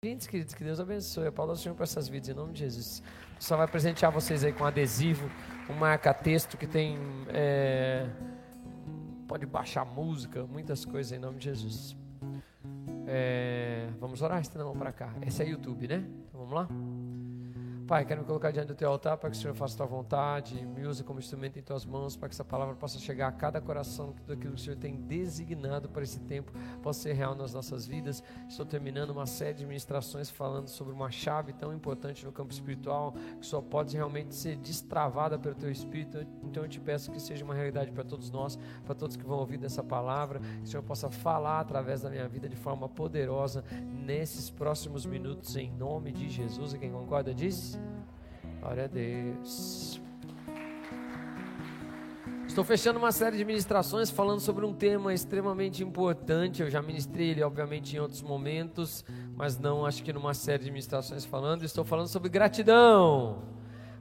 Bem-vindos, queridos, que Deus abençoe. Palavra do Senhor para essas vidas, em nome de Jesus. Só vai presentear vocês aí com adesivo, um marca-texto que tem. É, pode baixar música, muitas coisas em nome de Jesus. É, vamos orar, estenda a mão para cá. Esse é YouTube, né? Então vamos lá? Pai, quero me colocar diante do teu altar para que o Senhor faça a tua vontade, me use como instrumento em tuas mãos, para que essa palavra possa chegar a cada coração, que tudo aquilo que o Senhor tem designado para esse tempo possa ser real nas nossas vidas. Estou terminando uma série de ministrações falando sobre uma chave tão importante no campo espiritual, que só pode realmente ser destravada pelo teu Espírito. Então eu te peço que seja uma realidade para todos nós, para todos que vão ouvir dessa palavra, que o Senhor possa falar através da minha vida de forma poderosa nesses próximos minutos, em nome de Jesus. E quem concorda diz? Glória a Deus. Estou fechando uma série de ministrações falando sobre um tema extremamente importante. Eu já ministrei ele, obviamente, em outros momentos, mas não acho que numa série de ministrações falando. Estou falando sobre gratidão.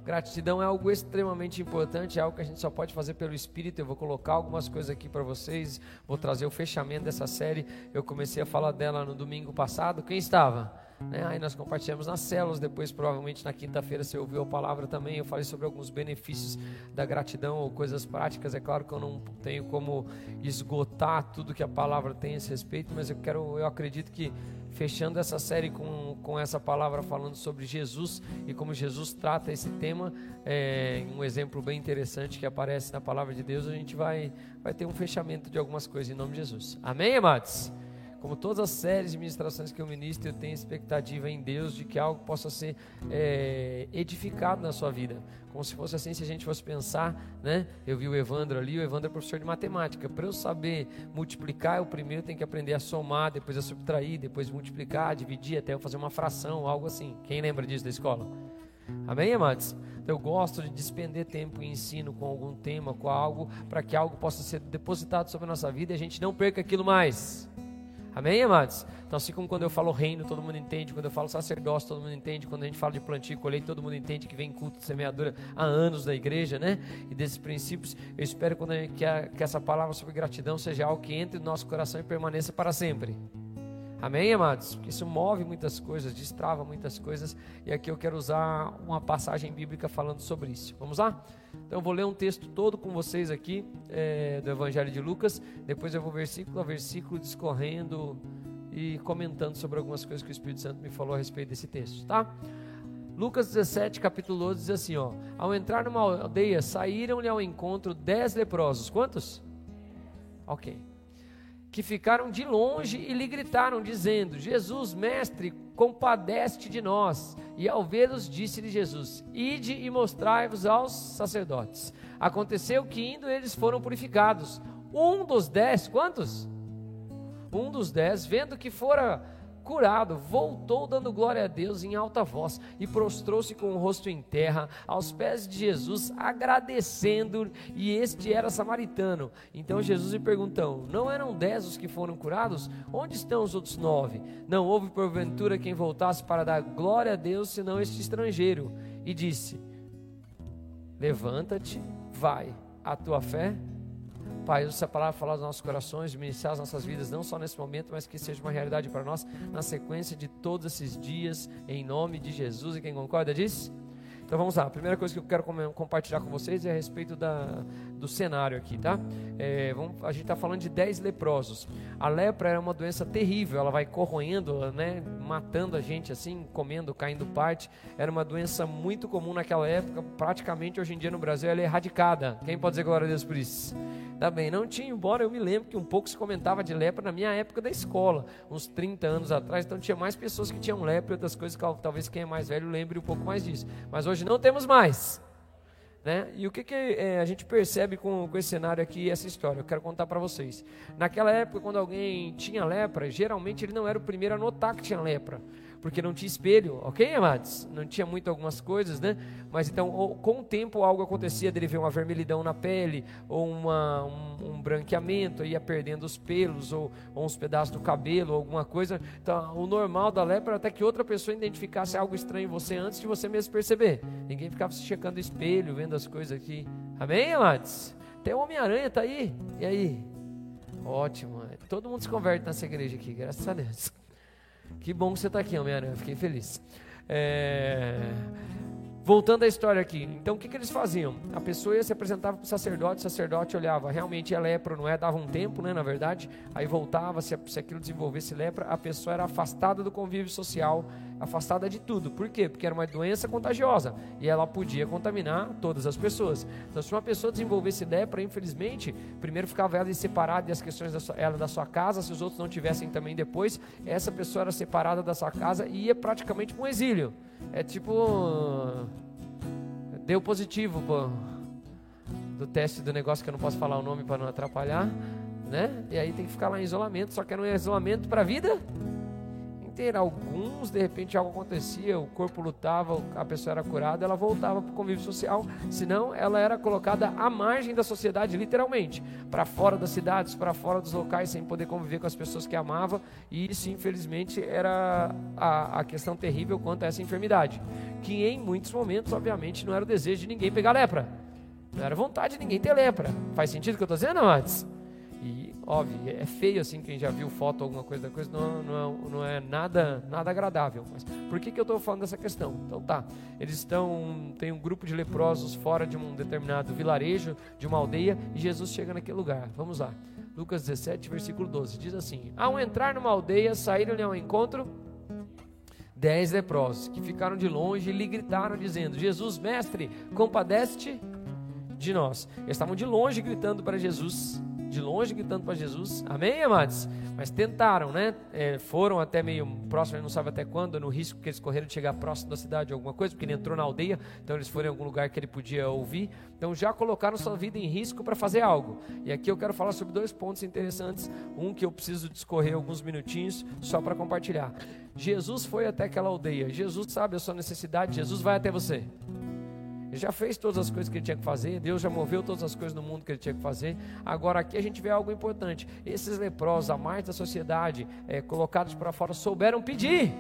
Gratidão é algo extremamente importante, é algo que a gente só pode fazer pelo Espírito. Eu vou colocar algumas coisas aqui para vocês, vou trazer o fechamento dessa série. Eu comecei a falar dela no domingo passado. Quem estava? Né? Aí nós compartilhamos nas células, depois provavelmente na quinta-feira você ouviu a palavra também. Eu falei sobre alguns benefícios da gratidão ou coisas práticas. É claro que eu não tenho como esgotar tudo que a palavra tem a esse respeito, mas eu quero, eu acredito que fechando essa série com, com essa palavra falando sobre Jesus e como Jesus trata esse tema, é, um exemplo bem interessante que aparece na palavra de Deus, a gente vai, vai ter um fechamento de algumas coisas em nome de Jesus. Amém, amados? Como todas as séries de ministrações que eu ministro, eu tenho expectativa em Deus de que algo possa ser é, edificado na sua vida. Como se fosse assim, se a gente fosse pensar, né? Eu vi o Evandro ali, o Evandro é professor de matemática. Para eu saber multiplicar, eu primeiro tenho que aprender a somar, depois a subtrair, depois multiplicar, dividir, até eu fazer uma fração, algo assim. Quem lembra disso da escola? Amém, amados? Então, eu gosto de despender tempo em ensino com algum tema, com algo, para que algo possa ser depositado sobre a nossa vida e a gente não perca aquilo mais. Amém, amados? Então, assim como quando eu falo reino, todo mundo entende. Quando eu falo sacerdócio, todo mundo entende. Quando a gente fala de plantio e colheita, todo mundo entende que vem culto de semeadura há anos da igreja, né? E desses princípios, eu espero que, a, que essa palavra sobre gratidão seja algo que entre no nosso coração e permaneça para sempre. Amém, amados? Porque isso move muitas coisas, destrava muitas coisas. E aqui eu quero usar uma passagem bíblica falando sobre isso. Vamos lá? Então eu vou ler um texto todo com vocês aqui é, do Evangelho de Lucas. Depois eu vou versículo a versículo discorrendo e comentando sobre algumas coisas que o Espírito Santo me falou a respeito desse texto, tá? Lucas 17, capítulo 12, diz assim: ó, Ao entrar numa aldeia, saíram-lhe ao encontro dez leprosos. Quantos? Ok que ficaram de longe e lhe gritaram, dizendo: Jesus, mestre, compadece de nós. E ao vê-los, disse-lhe Jesus: Ide e mostrai-vos aos sacerdotes. Aconteceu que, indo, eles foram purificados. Um dos dez, quantos? Um dos dez, vendo que fora curado, voltou dando glória a Deus em alta voz e prostrou-se com o rosto em terra aos pés de Jesus, agradecendo, e este era samaritano. Então Jesus lhe perguntou: Não eram dez os que foram curados? Onde estão os outros nove? Não houve porventura quem voltasse para dar glória a Deus, senão este estrangeiro. E disse: Levanta-te, vai, a tua fé Pai, usa essa palavra falar aos nossos corações, ministrar as nossas vidas, não só nesse momento, mas que seja uma realidade para nós na sequência de todos esses dias, em nome de Jesus. E quem concorda diz? Então vamos lá, a primeira coisa que eu quero compartilhar com vocês é a respeito da, do cenário aqui, tá? É, vamos, a gente está falando de 10 leprosos. A lepra era uma doença terrível, ela vai corroendo, né, matando a gente assim, comendo, caindo parte. Era uma doença muito comum naquela época, praticamente hoje em dia no Brasil ela é erradicada. Quem pode dizer glória a Deus por isso? Tá bem, não tinha, embora eu me lembro que um pouco se comentava de lepra na minha época da escola, uns 30 anos atrás, então tinha mais pessoas que tinham lepra e outras coisas que talvez quem é mais velho lembre um pouco mais disso. Mas hoje não temos mais. Né? E o que, que é, a gente percebe com, com esse cenário aqui, essa história? Eu quero contar para vocês. Naquela época, quando alguém tinha lepra, geralmente ele não era o primeiro a notar que tinha lepra porque não tinha espelho, ok, amados? Não tinha muito algumas coisas, né? Mas então, com o tempo, algo acontecia dele ver uma vermelhidão na pele, ou uma, um, um branqueamento, ia perdendo os pelos, ou, ou, uns pedaços do cabelo, ou alguma coisa. Então, o normal da lepra era até que outra pessoa identificasse algo estranho em você antes de você mesmo perceber. Ninguém ficava se checando o espelho, vendo as coisas aqui. Amém, amados? Até o Homem-Aranha está aí. E aí? Ótimo. Todo mundo se converte nessa igreja aqui, graças a Deus. Que bom que você está aqui, Homem-Aranha. Fiquei feliz. É... Voltando à história aqui, então o que, que eles faziam? A pessoa ia se apresentava para o sacerdote, o sacerdote olhava, realmente é lepra, não é? Dava um tempo, né, na verdade, aí voltava, se, se aquilo desenvolvesse lepra, a pessoa era afastada do convívio social, afastada de tudo. Por quê? Porque era uma doença contagiosa e ela podia contaminar todas as pessoas. Então, se uma pessoa desenvolvesse lepra, infelizmente, primeiro ficava ela separada das questões da sua, ela da sua casa, se os outros não tivessem também depois, essa pessoa era separada da sua casa e ia praticamente para um exílio. É tipo. Deu positivo pô, do teste do negócio que eu não posso falar o nome para não atrapalhar, né? E aí tem que ficar lá em isolamento, só que era um isolamento para a vida inteira. Alguns, de repente, algo acontecia, o corpo lutava, a pessoa era curada, ela voltava para o convívio social. Senão, ela era colocada à margem da sociedade, literalmente, para fora das cidades, para fora dos locais, sem poder conviver com as pessoas que amava. E isso, infelizmente, era a, a questão terrível quanto a essa enfermidade, que em muitos momentos, obviamente, não era o desejo de ninguém pegar lepra. Não era vontade de ninguém ter lepra. Faz sentido o que eu estou dizendo, antes? Óbvio, é feio assim, quem já viu foto alguma coisa da coisa, não, não, é, não é nada, nada agradável. Mas por que, que eu estou falando dessa questão? Então tá, eles estão, tem um grupo de leprosos fora de um determinado vilarejo, de uma aldeia, e Jesus chega naquele lugar. Vamos lá. Lucas 17, versículo 12, diz assim: Ao entrar numa aldeia, saíram-lhe ao encontro dez leprosos, que ficaram de longe e lhe gritaram, dizendo: Jesus, mestre, compadece-te de nós. Eles estavam de longe gritando para Jesus de longe gritando para Jesus. Amém, amados? Mas tentaram, né? É, foram até meio próximo, não sabe até quando, no risco que eles correram de chegar próximo da cidade alguma coisa, porque ele entrou na aldeia, então eles foram em algum lugar que ele podia ouvir. Então já colocaram sua vida em risco para fazer algo. E aqui eu quero falar sobre dois pontos interessantes. Um que eu preciso discorrer alguns minutinhos só para compartilhar. Jesus foi até aquela aldeia. Jesus sabe a sua necessidade. Jesus vai até você. Ele já fez todas as coisas que ele tinha que fazer, Deus já moveu todas as coisas no mundo que ele tinha que fazer. Agora aqui a gente vê algo importante: esses leprosos, a mais da sociedade, é, colocados para fora, souberam pedir.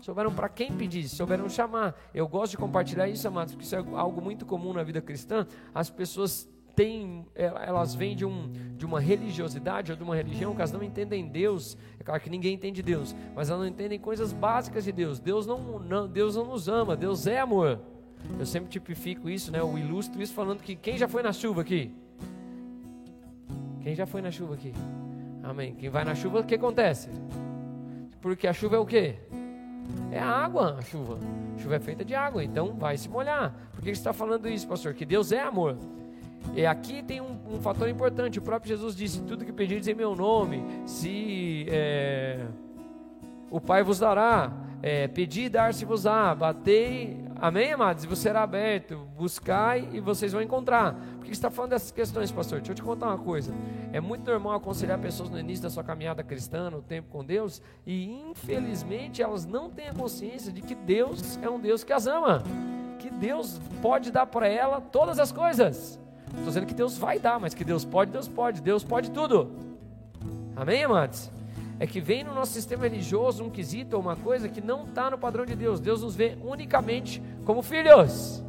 Souberam para quem pedir, souberam chamar. Eu gosto de compartilhar isso, amados, porque isso é algo muito comum na vida cristã. As pessoas têm, elas vêm de, um, de uma religiosidade ou de uma religião que elas não entendem Deus. É claro que ninguém entende Deus, mas elas não entendem coisas básicas de Deus. Deus não, não, Deus não nos ama, Deus é amor. Eu sempre tipifico isso, né? Eu ilustro isso falando que quem já foi na chuva aqui? Quem já foi na chuva aqui? Amém. Quem vai na chuva, o que acontece? Porque a chuva é o quê? É a água, a chuva. A chuva é feita de água, então vai se molhar. Por que você está falando isso, pastor? Que Deus é amor. E aqui tem um, um, fator importante. O próprio Jesus disse: Tudo que pedirdes em meu nome, se é, o Pai vos dará. É, pedir, dar-se-vos-á. Batei, Amém, amados? E você será aberto, buscai e vocês vão encontrar. Por que você está falando dessas questões, pastor? Deixa eu te contar uma coisa. É muito normal aconselhar pessoas no início da sua caminhada cristã, no tempo com Deus, e infelizmente elas não têm a consciência de que Deus é um Deus que as ama, que Deus pode dar para ela todas as coisas. Estou dizendo que Deus vai dar, mas que Deus pode, Deus pode, Deus pode tudo. Amém, amados? É que vem no nosso sistema religioso um quesito ou uma coisa que não está no padrão de Deus. Deus nos vê unicamente como filhos.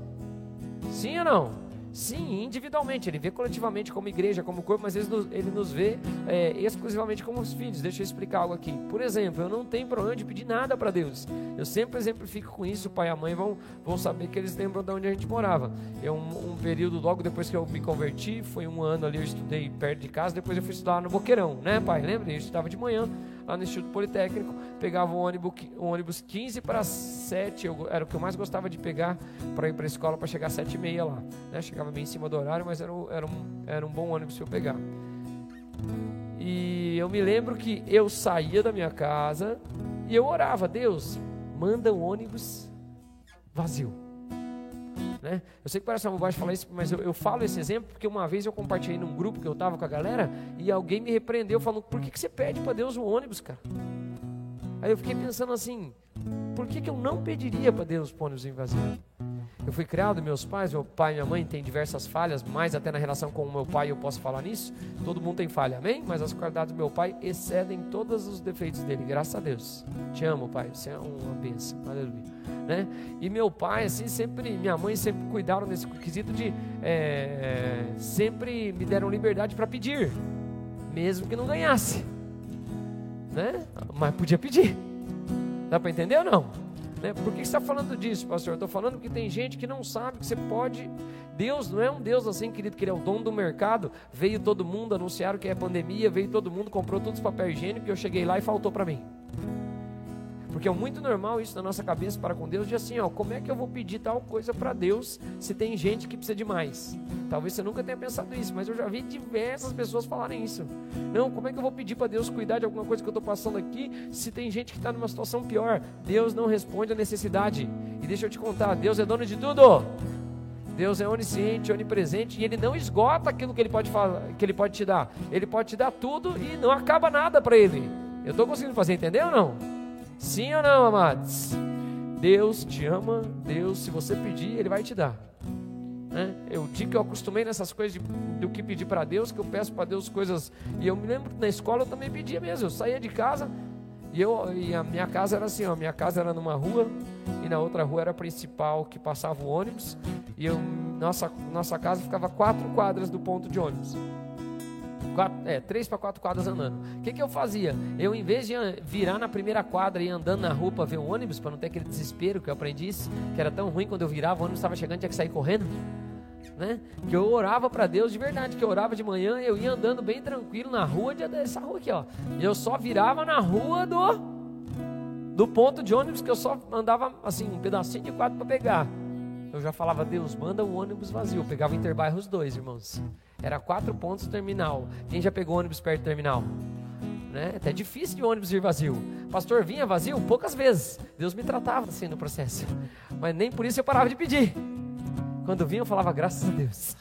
Sim ou não? Sim, individualmente. Ele vê coletivamente como igreja, como corpo, mas ele nos, ele nos vê é, exclusivamente como os filhos. Deixa eu explicar algo aqui. Por exemplo, eu não tenho para onde pedir nada para Deus. Eu sempre exemplifico com isso. O pai e a mãe vão, vão saber que eles lembram de onde a gente morava. É um, um período logo depois que eu me converti, foi um ano ali, eu estudei perto de casa. Depois eu fui estudar no Boqueirão, né, pai? Lembra? Eu estudava de manhã lá no Instituto Politécnico, pegava um ônibus, um ônibus 15 para 7, eu, era o que eu mais gostava de pegar para ir para a escola para chegar às 7 e meia lá. Né? Chegava bem em cima do horário, mas era, era, um, era um bom ônibus para eu pegar. E eu me lembro que eu saía da minha casa e eu orava, Deus, manda um ônibus vazio. Né? Eu sei que parece uma bobagem falar isso, mas eu, eu, falo esse exemplo porque uma vez eu compartilhei num grupo que eu estava com a galera e alguém me repreendeu falando: por que, que você pede para Deus um ônibus, cara? Aí eu fiquei pensando assim: por que, que eu não pediria para Deus um ônibus em vazio? Eu fui criado, meus pais, meu pai e minha mãe têm diversas falhas, mais até na relação com o meu pai eu posso falar nisso. Todo mundo tem falha, amém? Mas as qualidades do meu pai excedem todos os defeitos dele, graças a Deus. Te amo, pai, você é uma bênção, aleluia. Né? E meu pai, assim, sempre, minha mãe sempre cuidaram nesse quesito de é, sempre me deram liberdade para pedir, mesmo que não ganhasse, né? Mas podia pedir. Dá para entender ou não? Né? Por que você está falando disso, pastor? Estou falando que tem gente que não sabe que você pode. Deus não é um Deus assim, querido, que Ele é o dono do mercado. Veio todo mundo, anunciaram que é pandemia, veio todo mundo, comprou todos os papéis higiênicos e eu cheguei lá e faltou para mim. Porque é muito normal isso na nossa cabeça para com Deus, de assim, ó, como é que eu vou pedir tal coisa para Deus se tem gente que precisa de mais? Talvez você nunca tenha pensado isso, mas eu já vi diversas pessoas falarem isso. Não, como é que eu vou pedir para Deus cuidar de alguma coisa que eu estou passando aqui se tem gente que está numa situação pior? Deus não responde à necessidade. E deixa eu te contar, Deus é dono de tudo. Deus é onisciente, onipresente e Ele não esgota aquilo que Ele pode, falar, que ele pode te dar. Ele pode te dar tudo e não acaba nada para Ele. Eu estou conseguindo fazer entender ou não? Sim ou não, amados? Deus te ama, Deus, se você pedir, Ele vai te dar. Né? Eu digo que eu acostumei nessas coisas de, do que pedir para Deus, que eu peço para Deus coisas. E eu me lembro que na escola eu também pedia mesmo. Eu saía de casa e, eu, e a minha casa era assim: ó, minha casa era numa rua e na outra rua era a principal que passava o ônibus. E eu, nossa, nossa casa ficava quatro quadras do ponto de ônibus. Quatro, é, três para quatro quadras andando. O que, que eu fazia? Eu, em vez de virar na primeira quadra e andando na rua para ver o ônibus, para não ter aquele desespero que eu aprendi, que era tão ruim quando eu virava, o ônibus estava chegando, tinha que sair correndo. Né? Que eu orava para Deus de verdade, que eu orava de manhã, eu ia andando bem tranquilo na rua, dessa rua aqui, ó. E eu só virava na rua do do ponto de ônibus que eu só andava assim, um pedacinho de quatro para pegar. Eu já falava, Deus, manda o ônibus vazio. Eu pegava Interbairros dois, irmãos. Era quatro pontos terminal. Quem já pegou ônibus perto do terminal? Né? Até difícil de ônibus ir vazio. Pastor, vinha vazio poucas vezes. Deus me tratava assim no processo. Mas nem por isso eu parava de pedir. Quando vinha, eu falava, graças a Deus.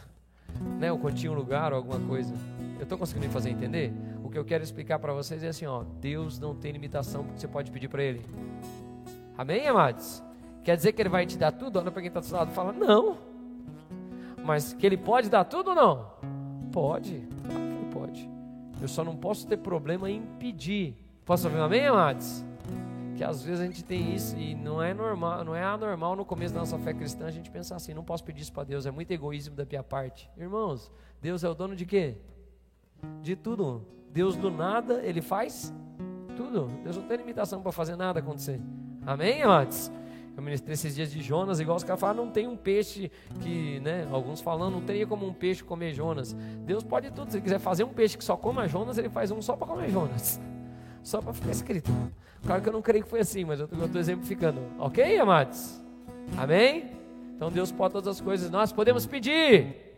Né? Ou quando tinha um lugar ou alguma coisa. Eu estou conseguindo me fazer entender? O que eu quero explicar para vocês é assim: ó, Deus não tem limitação porque você pode pedir para Ele. Amém, amados? Quer dizer que Ele vai te dar tudo? Olha para quem está do seu lado e fala: não. Mas que Ele pode dar tudo ou não? Pode, claro que ele pode. Eu só não posso ter problema em pedir. Posso ouvir um amém, amados? Que às vezes a gente tem isso e não é normal, não é anormal no começo da nossa fé cristã a gente pensar assim, não posso pedir isso para Deus, é muito egoísmo da minha parte. Irmãos, Deus é o dono de quê? De tudo. Deus do nada, ele faz tudo. Deus não tem limitação para fazer nada acontecer. Amém, amados? Eu ministrei esses dias de Jonas, igual os caras falam, não tem um peixe que, né? Alguns falando, não teria como um peixe comer Jonas. Deus pode tudo. Se ele quiser fazer um peixe que só coma Jonas, ele faz um só para comer Jonas. Só para ficar escrito. Claro que eu não creio que foi assim, mas eu estou exemplificando. Ok, amados? Amém? Então Deus pode todas as coisas. Nós podemos pedir.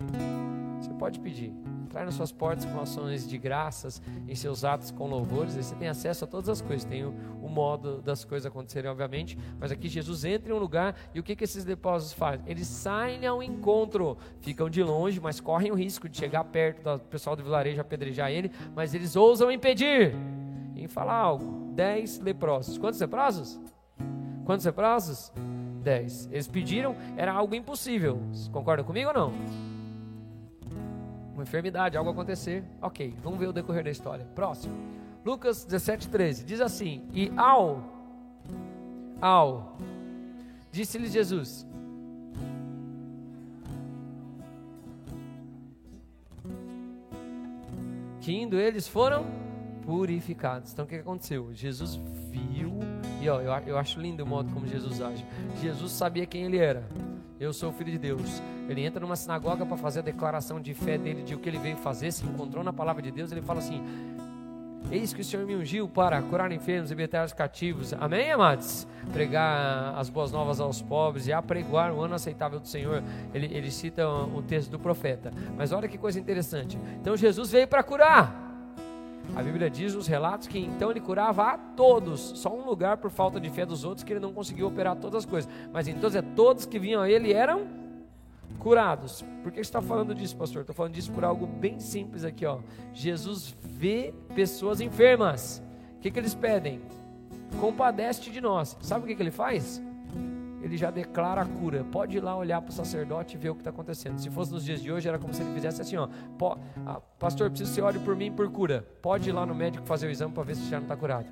Você pode pedir. Entrar nas suas portas com ações de graças, em seus atos com louvores, você tem acesso a todas as coisas. Tem o, o modo das coisas acontecerem, obviamente, mas aqui Jesus entra em um lugar e o que, que esses depósitos fazem? Eles saem ao encontro, ficam de longe, mas correm o risco de chegar perto do pessoal do vilarejo apedrejar ele, mas eles ousam impedir. Em falar algo, dez leprosos. Quantos leprosos? Quantos leprosos? Dez. Eles pediram, era algo impossível. Concorda comigo ou não? Uma enfermidade, algo acontecer. Ok, vamos ver o decorrer da história. Próximo. Lucas 17, 13. Diz assim: E ao, ao, disse-lhe Jesus: Que indo eles foram purificados. Então o que aconteceu? Jesus viu, e ó, eu, eu acho lindo o modo como Jesus age. Jesus sabia quem ele era. Eu sou o filho de Deus. Ele entra numa sinagoga para fazer a declaração de fé dele, de o que ele veio fazer, se encontrou na palavra de Deus. Ele fala assim: Eis que o Senhor me ungiu para curar enfermos e libertar os cativos. Amém, amados? Pregar as boas novas aos pobres e apregoar o ano aceitável do Senhor. Ele, ele cita o texto do profeta. Mas olha que coisa interessante. Então Jesus veio para curar. A Bíblia diz nos relatos que então ele curava a todos, só um lugar por falta de fé dos outros que ele não conseguiu operar todas as coisas. Mas então é todos que vinham a ele eram curados. Por que você está falando disso, pastor? Estou falando disso por algo bem simples aqui, ó. Jesus vê pessoas enfermas. O que, que eles pedem? Compadece de nós. Sabe o que, que ele faz? Ele já declara a cura. Pode ir lá olhar para o sacerdote e ver o que está acontecendo. Se fosse nos dias de hoje, era como se ele fizesse assim: ó, ah, pastor, preciso que você ore por mim por cura. Pode ir lá no médico fazer o exame para ver se já não está curado.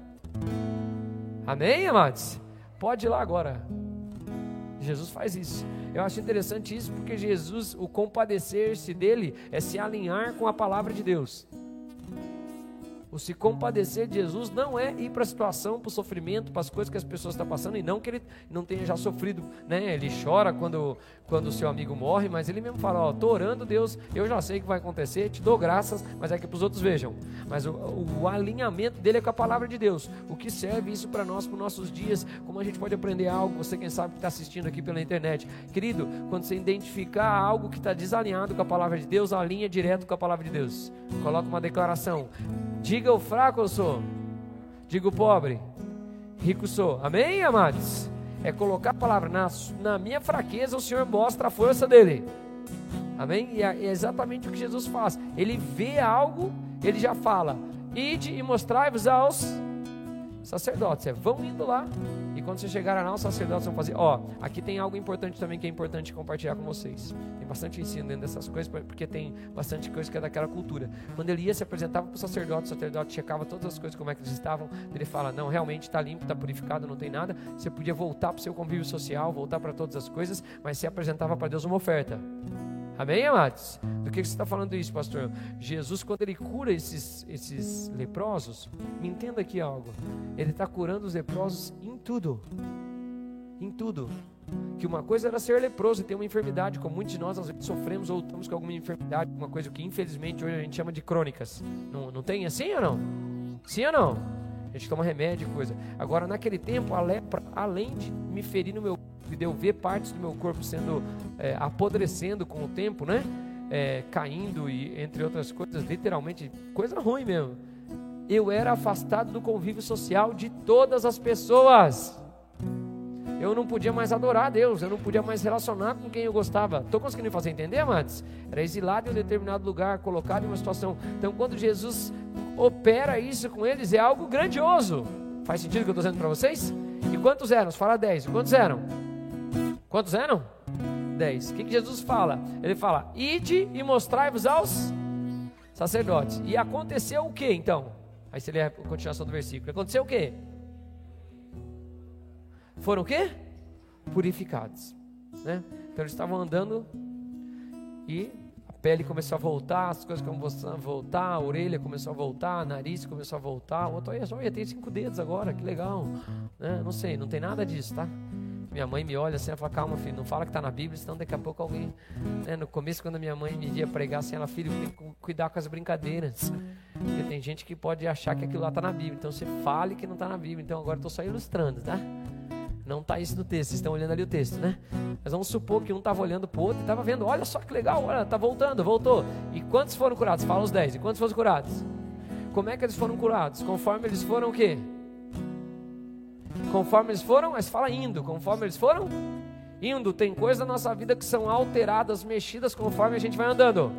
Amém, amados? Pode ir lá agora. Jesus faz isso. Eu acho interessante isso porque Jesus, o compadecer-se dele é se alinhar com a palavra de Deus. O se compadecer de Jesus não é ir para a situação, para o sofrimento, para as coisas que as pessoas estão passando, e não que ele não tenha já sofrido, né? Ele chora quando, quando o seu amigo morre, mas ele mesmo fala: Ó, estou orando, Deus, eu já sei que vai acontecer, te dou graças, mas é que para os outros vejam. Mas o, o, o, alinhamento dele é com a palavra de Deus. O que serve isso para nós, para os nossos dias, como a gente pode aprender algo, você quem sabe que está assistindo aqui pela internet. Querido, quando você identificar algo que está desalinhado com a palavra de Deus, alinha direto com a palavra de Deus. Coloca uma declaração. Diga o fraco eu sou. Diga o pobre. Rico sou. Amém, amados? É colocar a palavra na, na minha fraqueza, o Senhor mostra a força dele. Amém? E é, é exatamente o que Jesus faz. Ele vê algo, ele já fala: Ide e mostrai-vos aos sacerdotes. É, vão indo lá. E quando você chegar lá, os sacerdotes vão fazer. Ó, aqui tem algo importante também que é importante compartilhar com vocês. Tem bastante ensino dentro dessas coisas, porque tem bastante coisa que é daquela cultura. Quando ele ia se apresentava para o sacerdote, o sacerdote checava todas as coisas, como é que eles estavam. Ele fala: Não, realmente está limpo, está purificado, não tem nada. Você podia voltar para o seu convívio social, voltar para todas as coisas, mas se apresentava para Deus uma oferta. Amém, amados? Do que você está falando isso, pastor? Jesus, quando ele cura esses, esses leprosos, me entenda aqui algo. Ele está curando os leprosos em tudo. Em tudo. Que uma coisa era ser leproso e ter uma enfermidade, como muitos de nós às vezes sofremos ou estamos com alguma enfermidade, uma coisa que infelizmente hoje a gente chama de crônicas. Não, não tem assim ou não? Sim ou não? A gente toma remédio e coisa. Agora, naquele tempo, a lepra, além de me ferir no meu e de eu ver partes do meu corpo sendo é, apodrecendo com o tempo, né? É, caindo e entre outras coisas, literalmente, coisa ruim mesmo. Eu era afastado do convívio social de todas as pessoas. Eu não podia mais adorar a Deus, eu não podia mais relacionar com quem eu gostava. Estou conseguindo fazer entender, amados? Era exilado em um determinado lugar, colocado em uma situação. Então, quando Jesus opera isso com eles, é algo grandioso. Faz sentido o que eu estou dizendo para vocês? E quantos eram? Fala 10. Quantos eram? Quantos eram? Dez. O que, que Jesus fala? Ele fala: Ide e mostrai-vos aos sacerdotes. E aconteceu o que então? Aí você lê a continuação do versículo. Aconteceu o que? Foram o que? Purificados. Né? Então eles estavam andando e a pele começou a voltar, as coisas começaram a voltar, a orelha começou a voltar, a nariz começou a voltar. O outro, olha, tem cinco dedos agora, que legal. Né? Não sei, não tem nada disso, tá? Minha mãe me olha assim, ela fala, calma filho, não fala que está na Bíblia, senão daqui a pouco alguém... Né? No começo, quando a minha mãe me ia pregar assim, ela, filho, tem que cuidar com as brincadeiras. Porque tem gente que pode achar que aquilo lá está na Bíblia. Então você fale que não está na Bíblia. Então agora estou só ilustrando, tá? Não está isso no texto, vocês estão olhando ali o texto, né? Mas vamos supor que um estava olhando para o outro e estava vendo, olha só que legal, olha, está voltando, voltou. E quantos foram curados? Fala os dez. E quantos foram curados? Como é que eles foram curados? Conforme eles foram o quê? Conforme eles foram, mas fala indo. Conforme eles foram indo. Tem coisas na nossa vida que são alteradas, mexidas conforme a gente vai andando.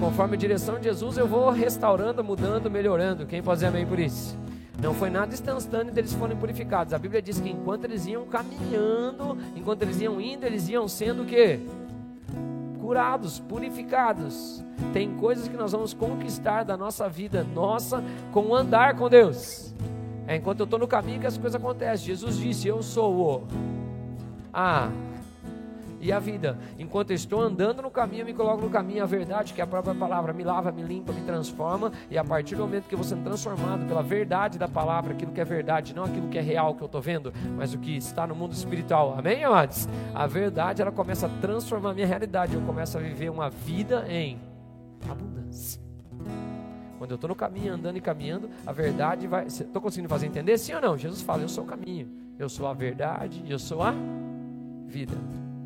Conforme a direção de Jesus, eu vou restaurando, mudando, melhorando. Quem pode dizer amém por isso? Não foi nada instantâneo deles forem purificados. A Bíblia diz que enquanto eles iam caminhando, enquanto eles iam indo, eles iam sendo o quê? Curados, purificados. Tem coisas que nós vamos conquistar da nossa vida, nossa, com o andar com Deus. É enquanto eu estou no caminho que as coisas acontecem. Jesus disse: Eu sou o a e a vida. Enquanto eu estou andando no caminho, eu me coloco no caminho a verdade, que é a própria palavra me lava, me limpa, me transforma. E a partir do momento que você é transformado pela verdade da palavra, aquilo que é verdade, não aquilo que é real que eu estou vendo, mas o que está no mundo espiritual. Amém, amados? A verdade ela começa a transformar a minha realidade. Eu começo a viver uma vida em abundância. Quando eu estou no caminho, andando e caminhando, a verdade vai. Estou conseguindo fazer entender? Sim ou não? Jesus fala: Eu sou o caminho, eu sou a verdade, eu sou a vida.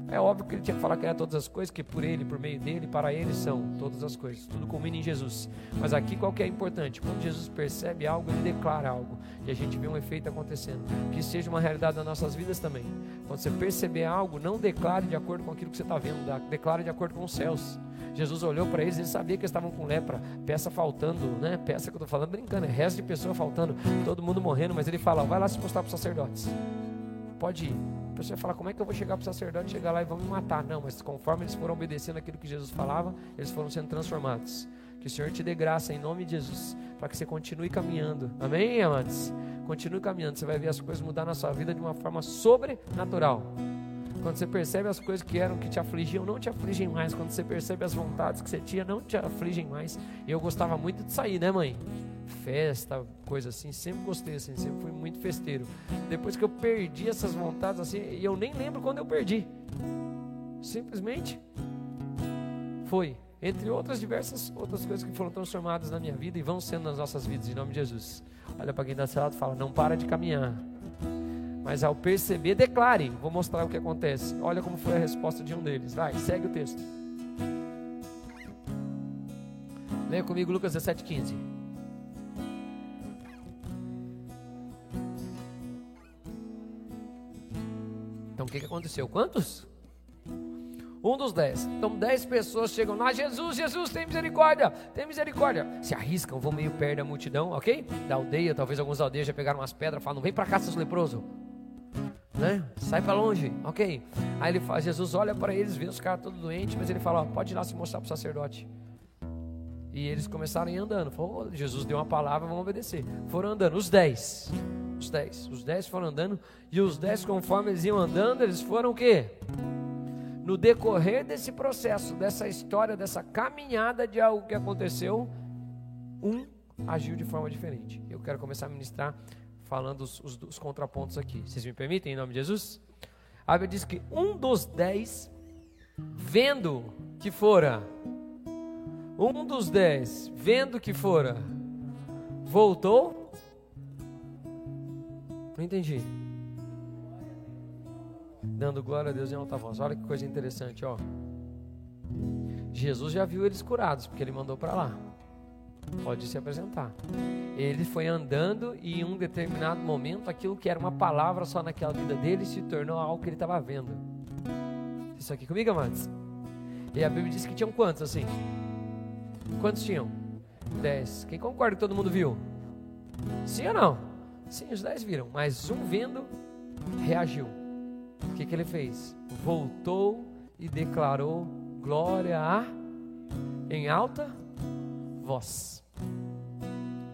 É óbvio que ele tinha que falar que era todas as coisas, que por ele, por meio dele, para ele são todas as coisas. Tudo culmina em Jesus. Mas aqui qual que é importante? Quando Jesus percebe algo, ele declara algo. E a gente vê um efeito acontecendo. Que seja uma realidade nas nossas vidas também. Quando você perceber algo, não declare de acordo com aquilo que você está vendo, declare de acordo com os céus. Jesus olhou para eles, ele sabia que eles estavam com lepra, peça faltando, né? Peça que eu estou falando, brincando, é resto de pessoa faltando, todo mundo morrendo, mas ele fala: vai lá se mostrar para os sacerdotes. Pode ir. A pessoa fala: como é que eu vou chegar para o sacerdote, chegar lá e vão me matar? Não, mas conforme eles foram obedecendo aquilo que Jesus falava, eles foram sendo transformados. Que o Senhor te dê graça em nome de Jesus, para que você continue caminhando. Amém, amados? Continue caminhando, você vai ver as coisas mudar na sua vida de uma forma sobrenatural. Quando você percebe as coisas que eram que te afligiam, não te afligem mais. Quando você percebe as vontades que você tinha, não te afligem mais. E eu gostava muito de sair, né, mãe? festa, coisa assim. Sempre gostei, assim, sempre fui muito festeiro. Depois que eu perdi essas vontades, assim, e eu nem lembro quando eu perdi. Simplesmente foi. Entre outras diversas outras coisas que foram transformadas na minha vida e vão sendo nas nossas vidas, em nome de Jesus. Olha para quem está seu e fala: não para de caminhar. Mas ao perceber, declare. Vou mostrar o que acontece. Olha como foi a resposta de um deles. Vai, segue o texto. Leia comigo Lucas 17, 15. Que, que aconteceu? Quantos? Um dos dez. Então dez pessoas chegam lá, Jesus, Jesus, tem misericórdia, tem misericórdia. Se arriscam, vão meio perto da multidão, ok? Da aldeia, talvez alguns aldeias já pegaram umas pedras, falam, vem para cá, seus leproso. Né? Sai para longe, ok? Aí ele fala, Jesus olha para eles, vê os caras todos doentes, mas ele fala, ó, pode ir lá se mostrar para o sacerdote. E eles começaram a ir andando. Falou, Jesus deu uma palavra, vamos obedecer. Foram andando, os dez. Os dez. Os dez foram andando. E os dez, conforme eles iam andando, eles foram o quê? no decorrer desse processo, dessa história, dessa caminhada de algo que aconteceu, um agiu de forma diferente. Eu quero começar a ministrar falando os, os, os contrapontos aqui. Vocês me permitem, em nome de Jesus? A Bíblia diz que um dos dez, vendo que fora, um dos dez, vendo que fora, voltou. Não entendi dando glória a Deus em alta voz. Olha que coisa interessante, ó. Jesus já viu eles curados, porque ele mandou para lá. Pode se apresentar. Ele foi andando e em um determinado momento, aquilo que era uma palavra só naquela vida dele se tornou algo que ele estava vendo. Isso aqui comigo, amados? E a Bíblia diz que tinham quantos assim? Quantos tinham? Dez. Quem concorda que todo mundo viu? Sim ou não? Sim, os dez viram. Mas um vendo, reagiu. O que, que ele fez? Voltou e declarou glória a em alta voz.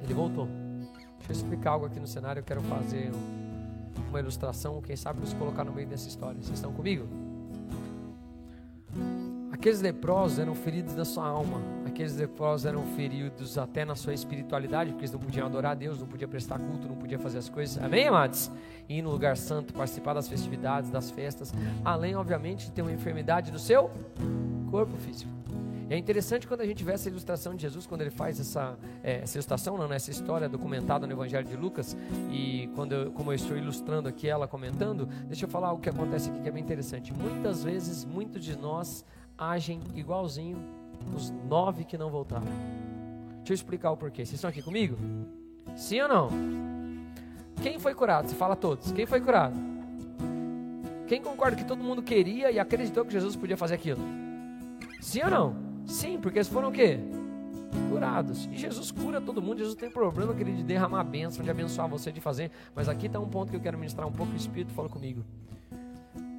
Ele voltou. Deixa eu explicar algo aqui no cenário. Eu quero fazer uma ilustração. Quem sabe nos colocar no meio dessa história. Vocês estão comigo? Aqueles leprosos eram feridos na sua alma. Aqueles leprosos eram feridos até na sua espiritualidade, porque eles não podiam adorar a Deus, não podiam prestar culto, não podiam fazer as coisas. Amém, amados? Ir no lugar santo, participar das festividades, das festas. Além, obviamente, de ter uma enfermidade no seu corpo físico. É interessante quando a gente vê essa ilustração de Jesus, quando ele faz essa, é, essa ilustração, não, né, essa história documentada no Evangelho de Lucas, e quando eu, como eu estou ilustrando aqui ela comentando, deixa eu falar o que acontece aqui que é bem interessante. Muitas vezes, muitos de nós agem igualzinho os nove que não voltaram. Deixa eu explicar o porquê. Vocês estão aqui comigo? Sim ou não? Quem foi curado? Você fala todos. Quem foi curado? Quem concorda que todo mundo queria e acreditou que Jesus podia fazer aquilo? Sim ou não? Sim, porque eles foram o quê? Curados. E Jesus cura todo mundo. Jesus tem problema que ele de derramar bênção, de abençoar você, de fazer. Mas aqui está um ponto que eu quero ministrar um pouco. O Espírito fala comigo.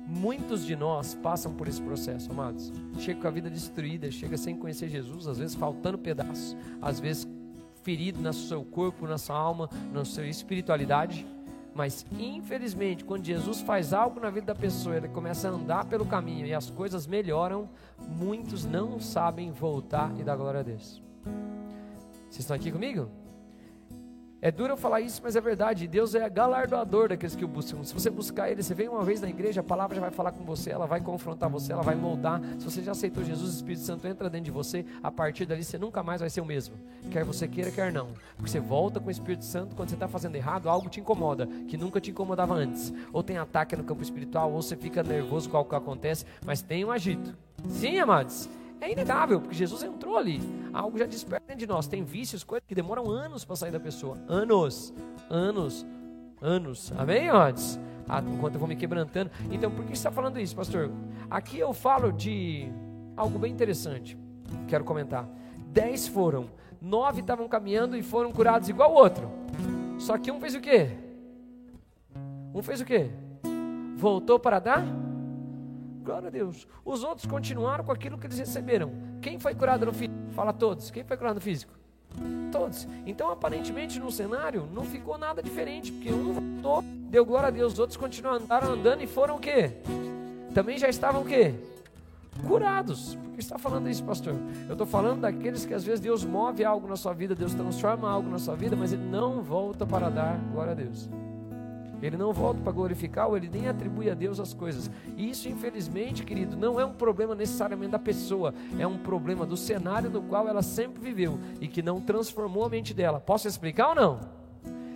Muitos de nós passam por esse processo, amados. Chega com a vida destruída, chega sem conhecer Jesus, às vezes faltando pedaços, às vezes ferido no seu corpo, na sua alma, na sua espiritualidade. Mas infelizmente, quando Jesus faz algo na vida da pessoa, ele começa a andar pelo caminho e as coisas melhoram, muitos não sabem voltar e dar glória a Deus. Vocês estão aqui comigo? É duro eu falar isso, mas é verdade. Deus é galardoador daqueles que o buscam. Se você buscar Ele, você vem uma vez na igreja, a palavra já vai falar com você, ela vai confrontar você, ela vai moldar. Se você já aceitou Jesus, o Espírito Santo entra dentro de você, a partir dali você nunca mais vai ser o mesmo. Quer você queira, quer não. Porque você volta com o Espírito Santo quando você está fazendo errado, algo te incomoda, que nunca te incomodava antes. Ou tem ataque no campo espiritual, ou você fica nervoso com algo que acontece, mas tem um agito. Sim, amados. É inegável, porque Jesus entrou ali. Algo já desperta de nós. Tem vícios, coisas que demoram anos para sair da pessoa. Anos, anos, anos. Amém, amados? Ah, enquanto eu vou me quebrantando. Então, por que você está falando isso, pastor? Aqui eu falo de algo bem interessante. Quero comentar. Dez foram, nove estavam caminhando e foram curados igual o outro. Só que um fez o quê? Um fez o quê? Voltou para dar Glória a Deus. Os outros continuaram com aquilo que eles receberam. Quem foi curado no físico? Fala todos. Quem foi curado no físico? Todos. Então, aparentemente, no cenário, não ficou nada diferente, porque um voltou, deu glória a Deus, os outros continuaram andando e foram o quê? também já estavam o quê? Curados. Por que está falando isso, pastor? Eu estou falando daqueles que às vezes Deus move algo na sua vida, Deus transforma algo na sua vida, mas Ele não volta para dar glória a Deus. Ele não volta para glorificar ou ele nem atribui a Deus as coisas. E isso, infelizmente, querido, não é um problema necessariamente da pessoa, é um problema do cenário no qual ela sempre viveu e que não transformou a mente dela. Posso explicar ou não?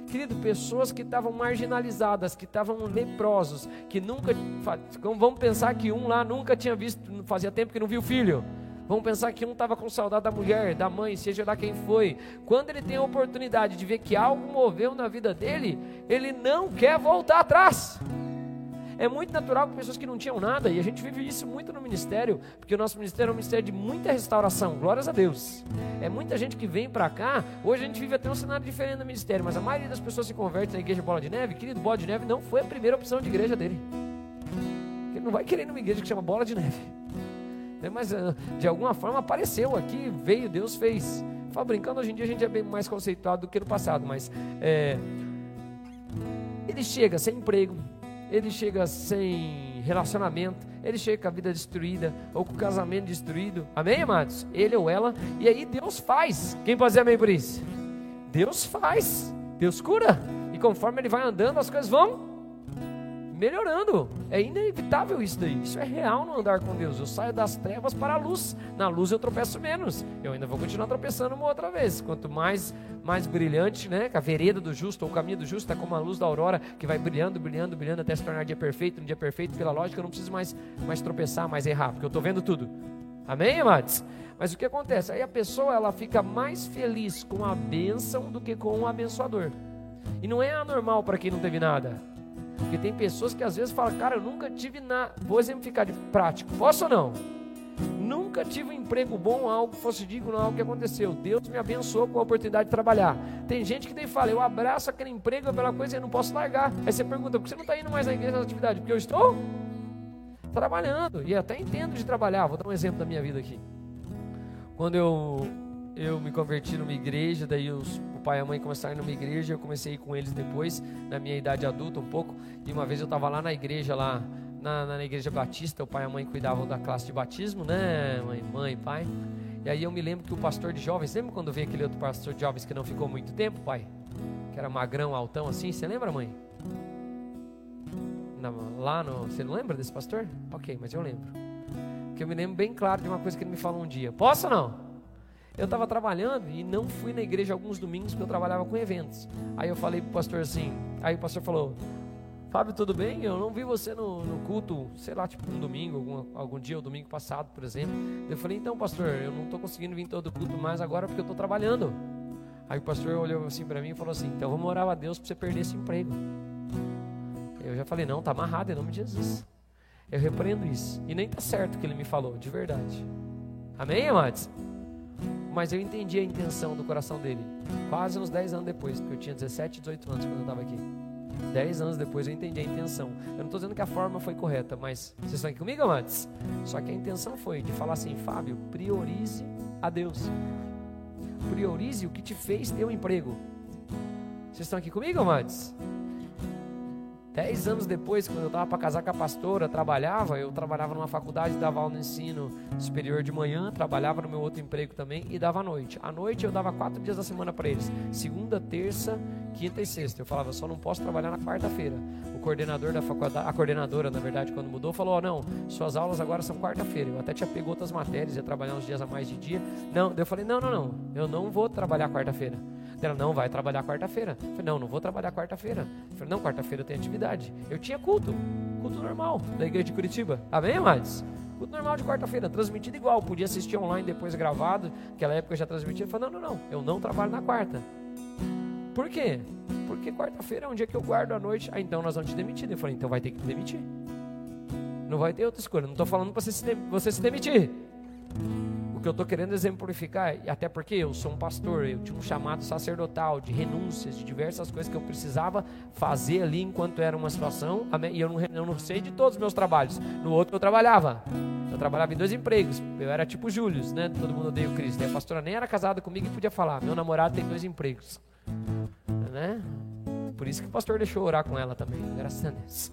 Querido, pessoas que estavam marginalizadas, que estavam leprosos, que nunca. Vamos pensar que um lá nunca tinha visto, fazia tempo que não viu filho. Vamos pensar que um estava com saudade da mulher, da mãe, seja lá quem foi. Quando ele tem a oportunidade de ver que algo moveu na vida dele, ele não quer voltar atrás. É muito natural que pessoas que não tinham nada, e a gente vive isso muito no ministério, porque o nosso ministério é um ministério de muita restauração, glórias a Deus. É muita gente que vem para cá, hoje a gente vive até um cenário diferente no ministério, mas a maioria das pessoas se converte na igreja Bola de Neve, querido, Bola de Neve não foi a primeira opção de igreja dele. Ele não vai querer numa igreja que chama Bola de Neve. É, mas ah, de alguma forma apareceu aqui, veio, Deus fez. Fala brincando, hoje em dia a gente é bem mais conceituado do que no passado, mas é, ele chega sem emprego, ele chega sem relacionamento, ele chega com a vida destruída ou com o casamento destruído. Amém, amados? Ele ou ela, e aí Deus faz. Quem pode dizer amém por isso? Deus faz, Deus cura, e conforme ele vai andando, as coisas vão melhorando. É inevitável isso daí. Isso é real no andar com Deus. Eu saio das trevas para a luz. Na luz eu tropeço menos. Eu ainda vou continuar tropeçando uma outra vez. Quanto mais mais brilhante, né? A vereda do justo, ou o caminho do justo, é como a luz da aurora que vai brilhando, brilhando, brilhando até se tornar dia perfeito. No dia perfeito, pela lógica, eu não preciso mais, mais tropeçar, mais errar, porque eu estou vendo tudo. Amém, amados? Mas o que acontece? Aí a pessoa ela fica mais feliz com a bênção do que com o abençoador. E não é anormal para quem não teve nada. Porque tem pessoas que às vezes falam, cara, eu nunca tive nada. Vou exemplificar de prático. Posso ou não? Nunca tive um emprego bom, algo que fosse digno, algo que aconteceu. Deus me abençoou com a oportunidade de trabalhar. Tem gente que nem fala, eu abraço aquele emprego pela coisa e não posso largar. Aí você pergunta, por que você não está indo mais na igreja na atividade? Porque eu estou trabalhando. E até entendo de trabalhar. Vou dar um exemplo da minha vida aqui. Quando eu eu me converti numa igreja, daí os, pai e a mãe começaram numa igreja, eu comecei a ir com eles depois, na minha idade adulta um pouco, e uma vez eu estava lá na igreja, lá na, na, igreja batista, o pai e a mãe cuidavam da classe de batismo, né, mãe, mãe, pai, e aí eu me lembro que o pastor de jovens, lembra quando veio aquele outro pastor de jovens que não ficou muito tempo, pai? Que era magrão, altão assim, você lembra, mãe? Na, lá no, você não lembra desse pastor? Ok, mas eu lembro. Porque eu me lembro bem claro de uma coisa que ele me falou um dia. Posso ou não? Eu estava trabalhando e não fui na igreja alguns domingos porque eu trabalhava com eventos. Aí eu falei pro pastor assim, aí o pastor falou, Fábio, tudo bem? Eu não vi você no, no culto, sei lá, tipo um domingo, algum, algum dia, o domingo passado, por exemplo. Eu falei, então, pastor, eu não estou conseguindo vir todo culto mais agora porque eu estou trabalhando. Aí o pastor olhou assim para mim e falou assim: então vamos orar a Deus para você perder esse emprego. Eu já falei: não, tá amarrado em nome de Jesus. Eu repreendo isso. E nem tá certo o que ele me falou, de verdade. Amém, amados? Mas eu entendi a intenção do coração dele. Quase uns 10 anos depois, porque eu tinha 17, 18 anos quando eu estava aqui. 10 anos depois eu entendi a intenção. Eu não estou dizendo que a forma foi correta, mas vocês estão aqui comigo, amantes? Só que a intenção foi de falar assim: Fábio, priorize a Deus. Priorize o que te fez ter um emprego. Vocês estão aqui comigo, amantes? Dez anos depois, quando eu estava para casar com a pastora, trabalhava, eu trabalhava numa faculdade, dava aula no ensino superior de manhã, trabalhava no meu outro emprego também e dava à noite. À noite eu dava quatro dias da semana para eles, segunda, terça, quinta e sexta. Eu falava, só não posso trabalhar na quarta-feira. O coordenador da faculdade, a coordenadora, na verdade, quando mudou, falou, oh, não, suas aulas agora são quarta-feira. Eu até tinha pegou outras matérias, ia trabalhar uns dias a mais de dia. Não, eu falei, não, não, não, eu não vou trabalhar quarta-feira. Ela, não, vai trabalhar quarta-feira. Eu falei, não, não vou trabalhar quarta-feira. Eu falei, não, quarta-feira tem atividade. Eu tinha culto, culto normal, da igreja de Curitiba. Amém, amados? Culto normal de quarta-feira, transmitido igual. Podia assistir online depois gravado. Naquela época eu já transmitia. Eu falei, não, não, não, eu não trabalho na quarta. Por quê? Porque quarta-feira é um dia que eu guardo a noite. Ah, então nós vamos te demitir. Eu falei, então vai ter que te demitir. Não vai ter outra escolha. Não estou falando para você você se demitir que eu estou querendo exemplificar, e até porque eu sou um pastor, eu tinha um chamado sacerdotal de renúncias, de diversas coisas que eu precisava fazer ali enquanto era uma situação, e eu não, eu não sei de todos os meus trabalhos. No outro eu trabalhava. Eu trabalhava em dois empregos. Eu era tipo Júlio, né? Todo mundo odeia o Cristo. A pastora nem era casada comigo e podia falar: meu namorado tem dois empregos. Né? Por isso que o pastor deixou orar com ela também. Graças a Deus.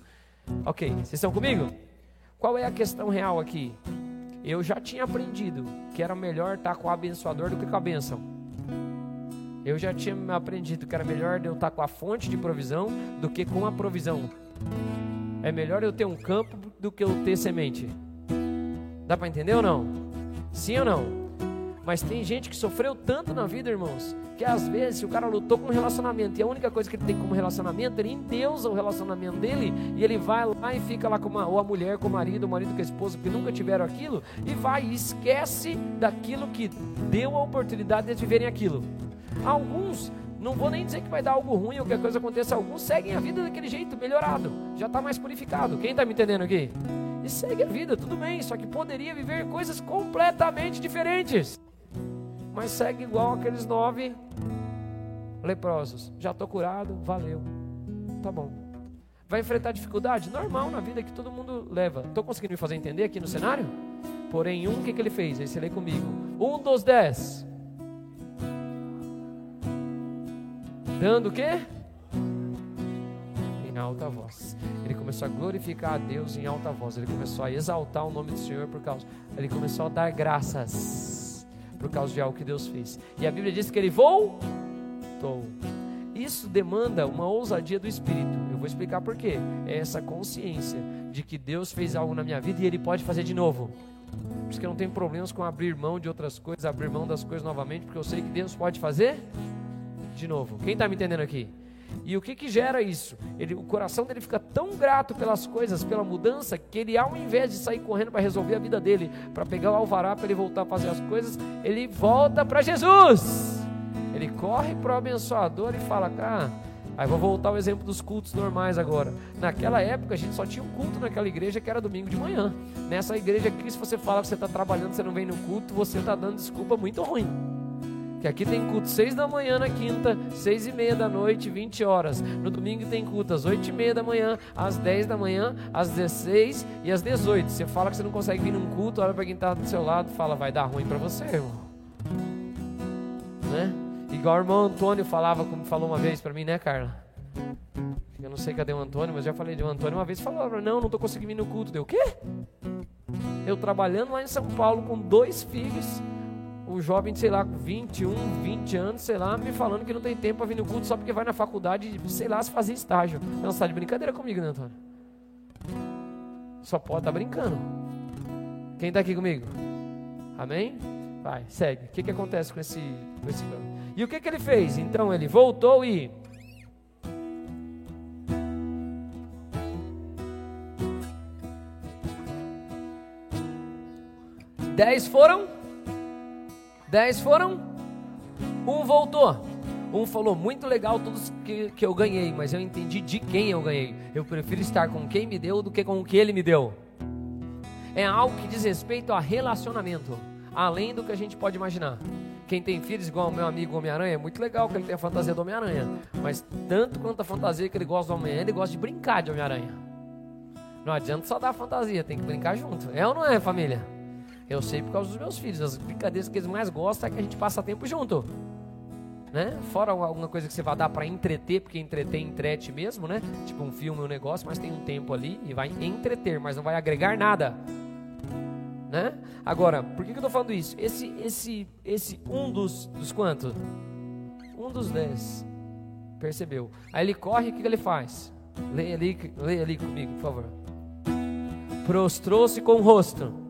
Ok, vocês estão comigo? Qual é a questão real aqui? Eu já tinha aprendido que era melhor estar com o abençoador do que com a bênção. Eu já tinha aprendido que era melhor eu estar com a fonte de provisão do que com a provisão. É melhor eu ter um campo do que eu ter semente. Dá para entender ou não? Sim ou não? Mas tem gente que sofreu tanto na vida, irmãos, que às vezes o cara lutou com um relacionamento e a única coisa que ele tem como relacionamento, ele endeusa o relacionamento dele e ele vai lá e fica lá com uma, ou a mulher com o marido, o marido com a esposa, que nunca tiveram aquilo, e vai e esquece daquilo que deu a oportunidade de viverem aquilo. Alguns, não vou nem dizer que vai dar algo ruim ou que a coisa aconteça, alguns seguem a vida daquele jeito, melhorado, já está mais purificado. Quem está me entendendo aqui? E segue a vida, tudo bem, só que poderia viver coisas completamente diferentes mas segue igual aqueles nove leprosos. Já estou curado, valeu. Tá bom. Vai enfrentar dificuldade? Normal na vida que todo mundo leva. Estou conseguindo me fazer entender aqui no cenário? Porém, um, o que, que ele fez? Aí você lê comigo. Um dos dez. Dando o quê? Em alta voz. Ele começou a glorificar a Deus em alta voz. Ele começou a exaltar o nome do Senhor por causa. Ele começou a dar graças por causa de algo que Deus fez. E a Bíblia diz que ele voltou. Isso demanda uma ousadia do espírito. Eu vou explicar por quê. É essa consciência de que Deus fez algo na minha vida e ele pode fazer de novo. Por isso que eu não tenho problemas com abrir mão de outras coisas, abrir mão das coisas novamente, porque eu sei que Deus pode fazer de novo. Quem está me entendendo aqui? E o que que gera isso? Ele, o coração dele fica tão grato pelas coisas, pela mudança, que ele, ao invés de sair correndo para resolver a vida dele, para pegar o alvará para ele voltar a fazer as coisas, ele volta para Jesus. Ele corre para o abençoador e fala: Cara, aí vou voltar ao exemplo dos cultos normais agora. Naquela época a gente só tinha um culto naquela igreja que era domingo de manhã. Nessa igreja aqui, se você fala que você está trabalhando, você não vem no culto, você está dando desculpa muito ruim. Que aqui tem culto seis da manhã na quinta, seis e meia da noite, 20 horas. No domingo tem culto às oito e meia da manhã, às 10 da manhã, às 16 e às 18. Você fala que você não consegue vir num culto, olha para quem está do seu lado fala, vai dar ruim para você, irmão. Né? Igual o irmão Antônio falava, como falou uma vez para mim, né, Carla? Eu não sei cadê o Antônio, mas já falei de um Antônio uma vez falou, não, não estou conseguindo vir no culto. Deu o quê? Eu trabalhando lá em São Paulo com dois filhos o jovem, sei lá, com 21, 20 anos, sei lá, me falando que não tem tempo para vir no culto só porque vai na faculdade, sei lá, se fazer estágio. Não, você tá de brincadeira comigo, né, Antônio? Só pode estar tá brincando. Quem está aqui comigo? Amém? Vai, segue. O que, que acontece com esse, com esse E o que, que ele fez? Então ele voltou e. Dez foram Dez foram, um voltou. Um falou, muito legal todos que, que eu ganhei, mas eu entendi de quem eu ganhei. Eu prefiro estar com quem me deu do que com o que ele me deu. É algo que diz respeito a relacionamento, além do que a gente pode imaginar. Quem tem filhos igual o meu amigo Homem-Aranha, é muito legal que ele tem a fantasia do Homem-Aranha. Mas tanto quanto a fantasia que ele gosta do Homem-Aranha, ele gosta de brincar de Homem-Aranha. Não adianta só dar a fantasia, tem que brincar junto. É ou não é, família? Eu sei por causa dos meus filhos. As brincadeiras que eles mais gostam é que a gente passa tempo junto. Né? Fora alguma coisa que você vai dar para entreter, porque entreter entrete mesmo, né? Tipo um filme, um negócio, mas tem um tempo ali e vai entreter, mas não vai agregar nada. Né? Agora, por que, que eu estou falando isso? Esse, esse, esse um dos, dos quantos? Um dos dez. Percebeu? Aí ele corre, o que, que ele faz? Leia ali, leia ali comigo, por favor. Prostrou-se com o rosto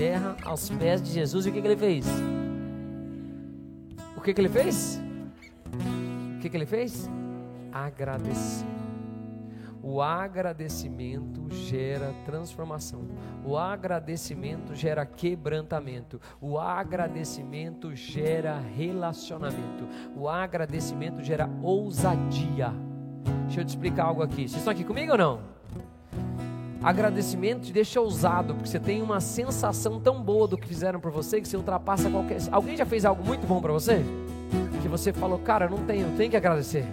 terra aos pés de Jesus. E o que, que ele fez? O que, que ele fez? O que, que ele fez? Agradecer. O agradecimento gera transformação. O agradecimento gera quebrantamento. O agradecimento gera relacionamento. O agradecimento gera ousadia. Deixa eu te explicar algo aqui. Vocês estão aqui comigo ou não? Agradecimento te deixa ousado, porque você tem uma sensação tão boa do que fizeram por você que você ultrapassa qualquer. Alguém já fez algo muito bom para você? Que você falou, cara, não tenho, eu tenho que agradecer.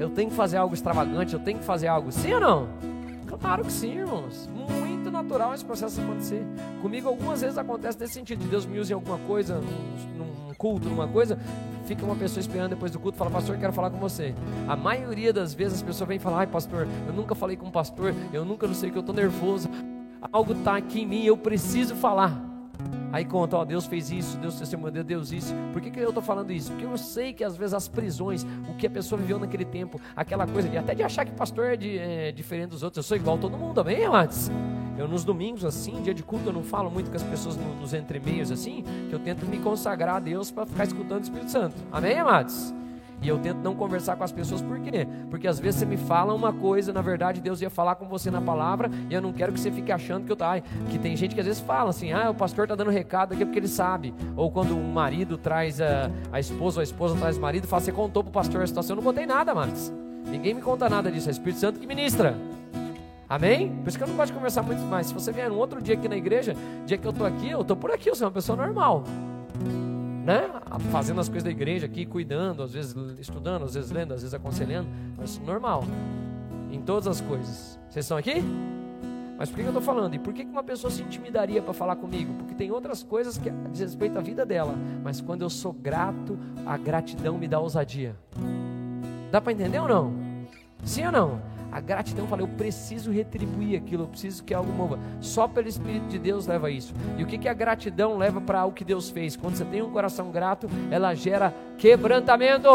Eu tenho que fazer algo extravagante, eu tenho que fazer algo. Sim ou não? Claro que sim, irmãos. Muito natural esse processo acontecer. Comigo algumas vezes acontece nesse sentido, de Deus me usa em alguma coisa, num, num culto, numa coisa, fica uma pessoa esperando depois do culto e fala, pastor, quero falar com você. A maioria das vezes as pessoas vêm falar, ai pastor, eu nunca falei com um pastor, eu nunca não sei que eu estou nervoso, algo está aqui em mim, eu preciso falar. Aí conta, ó, Deus fez isso, Deus testemunhou, Deus isso. Por que, que eu estou falando isso? Porque eu sei que às vezes as prisões, o que a pessoa viveu naquele tempo, aquela coisa de até de achar que pastor é, de, é diferente dos outros, eu sou igual a todo mundo, amém, amados? Eu nos domingos assim, dia de culto, eu não falo muito com as pessoas nos entremeios assim, que eu tento me consagrar a Deus para ficar escutando o Espírito Santo. Amém, amados? E eu tento não conversar com as pessoas, por quê? Porque às vezes você me fala uma coisa, na verdade Deus ia falar com você na palavra, e eu não quero que você fique achando que eu tá. Que tem gente que às vezes fala assim, ah, o pastor está dando recado aqui porque ele sabe. Ou quando um marido traz a, a esposa, ou a esposa traz o marido, fala, você contou para o pastor a situação, eu não contei nada, mas ninguém me conta nada disso, é o Espírito Santo que ministra. Amém? Por isso que eu não gosto de conversar muito mais. Se você vier um outro dia aqui na igreja, dia que eu estou aqui, eu estou por aqui, eu sou uma pessoa normal né? Fazendo as coisas da igreja aqui, cuidando, às vezes estudando, às vezes lendo, às vezes aconselhando, mas normal. Em todas as coisas. Vocês estão aqui? Mas por que eu estou falando? E por que uma pessoa se intimidaria para falar comigo? Porque tem outras coisas que diz respeito à vida dela. Mas quando eu sou grato, a gratidão me dá ousadia. Dá para entender ou não? Sim ou não? A gratidão fala, eu preciso retribuir aquilo, eu preciso que algo mova. Só pelo Espírito de Deus leva isso. E o que, que a gratidão leva para o que Deus fez? Quando você tem um coração grato, ela gera quebrantamento.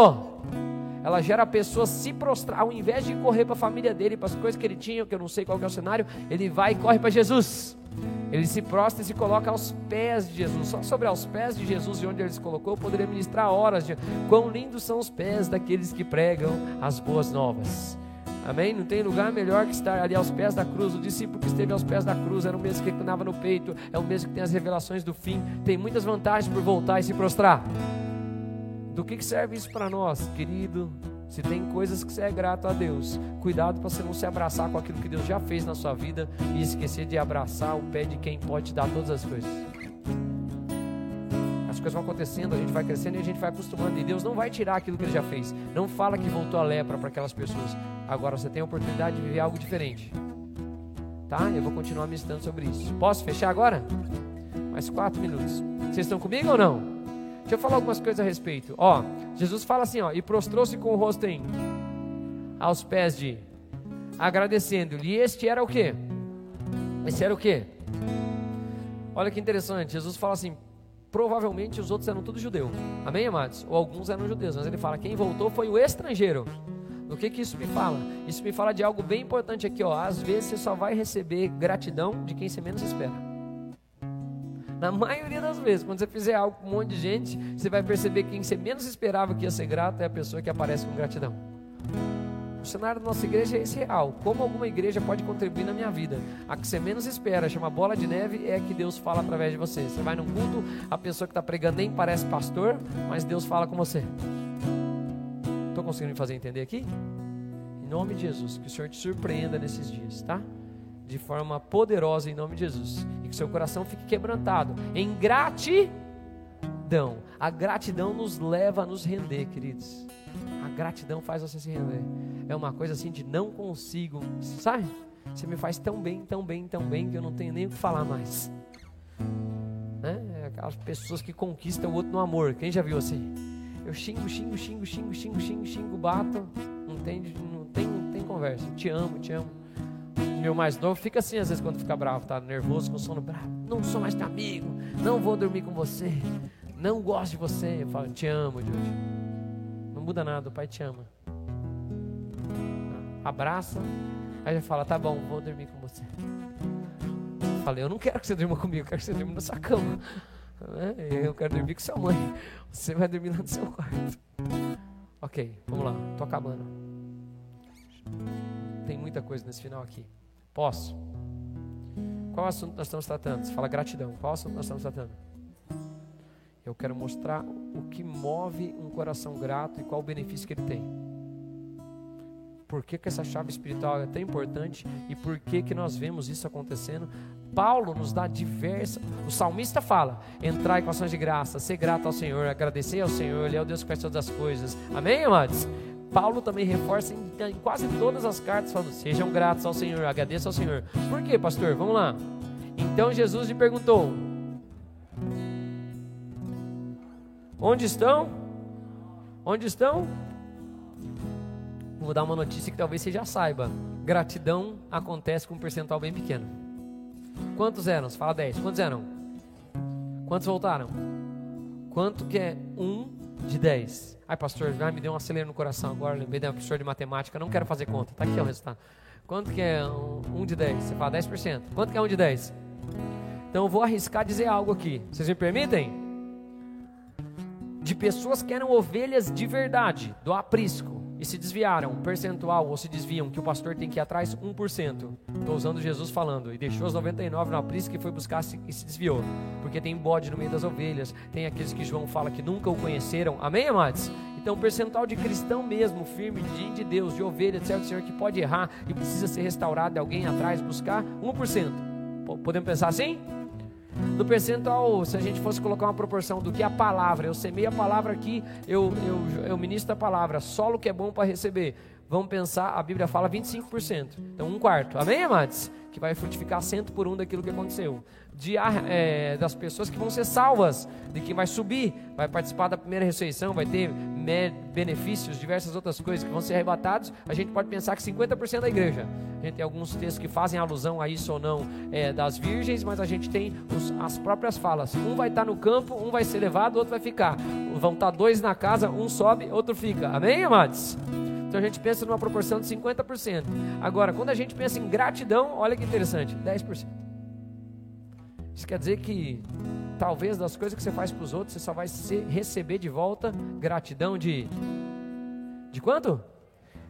Ela gera a pessoa se prostrar, ao invés de correr para a família dele, para as coisas que ele tinha, que eu não sei qual é o cenário, ele vai e corre para Jesus. Ele se prostra e se coloca aos pés de Jesus. Só sobre aos pés de Jesus, de onde ele se colocou, eu poderia ministrar horas de quão lindos são os pés daqueles que pregam as boas novas. Amém? Não tem lugar melhor que estar ali aos pés da cruz. O discípulo que esteve aos pés da cruz era o mesmo que reclinava no peito, é o mesmo que tem as revelações do fim. Tem muitas vantagens por voltar e se prostrar. Do que, serve isso para nós, querido? Se tem coisas que você é grato a Deus, cuidado para você não se abraçar com aquilo que Deus já fez na sua vida e esquecer de abraçar o pé de quem pode te dar todas as coisas as coisas vão acontecendo, a gente vai crescendo e a gente vai acostumando. E Deus não vai tirar aquilo que Ele já fez. Não fala que voltou a lepra para aquelas pessoas. Agora você tem a oportunidade de viver algo diferente. Tá? Eu vou continuar ministrando sobre isso. Posso fechar agora? Mais quatro minutos. Vocês estão comigo ou não? Deixa eu falar algumas coisas a respeito. Ó, Jesus fala assim, ó, e prostrou-se com o rosto em aos pés de agradecendo-lhe. E este era o quê? Esse era o quê? Olha que interessante. Jesus fala assim: provavelmente os outros eram tudo judeu. Amém, amados? Ou alguns eram judeus, mas ele fala: quem voltou foi o estrangeiro. O que que isso me fala? Isso me fala de algo bem importante aqui, ó. Às vezes você só vai receber gratidão de quem você menos espera. Na maioria das vezes, quando você fizer algo com um monte de gente, você vai perceber que quem você menos esperava que ia ser grato é a pessoa que aparece com gratidão. O cenário da nossa igreja é esse real. Como alguma igreja pode contribuir na minha vida? A que você menos espera, chama bola de neve, é que Deus fala através de você. Você vai num culto, a pessoa que está pregando nem parece pastor, mas Deus fala com você. Estou conseguindo me fazer entender aqui? Em nome de Jesus, que o Senhor te surpreenda nesses dias, tá? De forma poderosa em nome de Jesus. E que seu coração fique quebrantado. Em gratidão. A gratidão nos leva a nos render, queridos. Gratidão faz você se render. É uma coisa assim de não consigo, sabe? Você me faz tão bem, tão bem, tão bem que eu não tenho nem o que falar mais. Né? É aquelas pessoas que conquistam o outro no amor. Quem já viu assim? Eu xingo, xingo, xingo, xingo, xingo, xingo, xingo, bato. Não tem, não tem, não tem conversa. Te amo, te amo. Meu mais novo fica assim às vezes quando fica bravo, tá nervoso, com sono bravo. Não sou mais teu amigo. Não vou dormir com você. Não gosto de você. Eu falo, te amo, Judy muda nada, o pai te ama. Abraça, aí já fala, tá bom, vou dormir com você. falei, eu não quero que você durma comigo, eu quero que você durma na sua cama. Eu quero dormir com sua mãe. Você vai dormir lá no seu quarto. Ok, vamos lá, tô acabando. Tem muita coisa nesse final aqui. Posso? Qual assunto nós estamos tratando? Você fala gratidão. Qual assunto nós estamos tratando? Eu quero mostrar o que move um coração grato e qual o benefício que ele tem. Por que, que essa chave espiritual é tão importante e por que, que nós vemos isso acontecendo? Paulo nos dá diversas. O salmista fala: entrai com ações de graça, ser grato ao Senhor, agradecer ao Senhor, Ele é o Deus que faz todas as coisas. Amém, amados? Paulo também reforça em, em quase todas as cartas, falando: sejam gratos ao Senhor, agradeçam ao Senhor. Por quê, pastor? Vamos lá. Então Jesus lhe perguntou: Onde estão Onde estão? Vou dar uma notícia que talvez você já saiba. Gratidão acontece com um percentual bem pequeno. Quantos eram? Fala 10. Quantos eram? Quantos voltaram? Quanto que é um de 10? Ai, pastor, já me deu um acelero no coração agora. Lembrei da professora de matemática. Não quero fazer conta. Tá aqui o resultado. Quanto que é um, um de 10? Você fala 10%. Quanto que é um de 10? Então eu vou arriscar dizer algo aqui. Vocês me permitem? De pessoas que eram ovelhas de verdade, do aprisco e se desviaram, um percentual, ou se desviam, que o pastor tem que ir atrás, 1%. Estou usando Jesus falando, e deixou os 99 na prisca e foi buscar e se desviou. Porque tem bode no meio das ovelhas, tem aqueles que João fala que nunca o conheceram. Amém, amados? Então, percentual de cristão mesmo, firme, de, de Deus, de ovelha, de servo Senhor, que pode errar e precisa ser restaurado, alguém atrás buscar, 1%. Podemos pensar assim? Do percentual, se a gente fosse colocar uma proporção do que a palavra, eu semei a palavra aqui, eu, eu, eu ministro a palavra, solo que é bom para receber. Vamos pensar, a Bíblia fala 25%. Então, um quarto. Amém, amados? Que vai frutificar cento por um daquilo que aconteceu de, é, das pessoas que vão ser salvas, de que vai subir, vai participar da primeira ressurreição, vai ter benefícios, diversas outras coisas que vão ser arrebatados, a gente pode pensar que 50% da igreja. A gente tem alguns textos que fazem alusão a isso ou não é, das virgens, mas a gente tem os, as próprias falas. Um vai estar no campo, um vai ser levado, outro vai ficar. Vão estar dois na casa, um sobe, outro fica. Amém, amados? Então a gente pensa numa proporção de 50%. Agora, quando a gente pensa em gratidão, olha que interessante, 10%. Isso quer dizer que talvez das coisas que você faz para os outros, você só vai receber de volta gratidão de de quanto?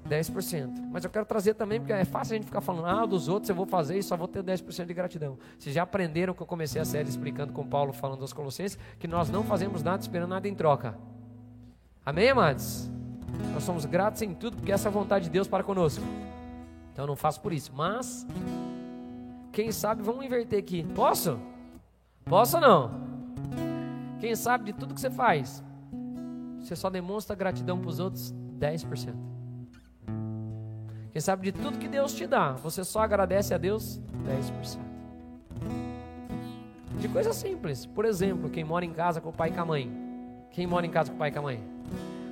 10%. Mas eu quero trazer também, porque é fácil a gente ficar falando, ah, dos outros eu vou fazer e só vou ter 10% de gratidão. Vocês já aprenderam que eu comecei a série explicando com Paulo, falando aos Colossenses, que nós não fazemos nada esperando nada em troca. Amém, amados? Nós somos gratos em tudo, porque essa é a vontade de Deus para conosco. Então eu não faço por isso. Mas, quem sabe, vamos inverter aqui. Posso? Posso ou não? Quem sabe de tudo que você faz, você só demonstra gratidão para os outros 10%. Quem sabe de tudo que Deus te dá, você só agradece a Deus 10%. De coisa simples. Por exemplo, quem mora em casa com o pai e com a mãe. Quem mora em casa com o pai e com a mãe?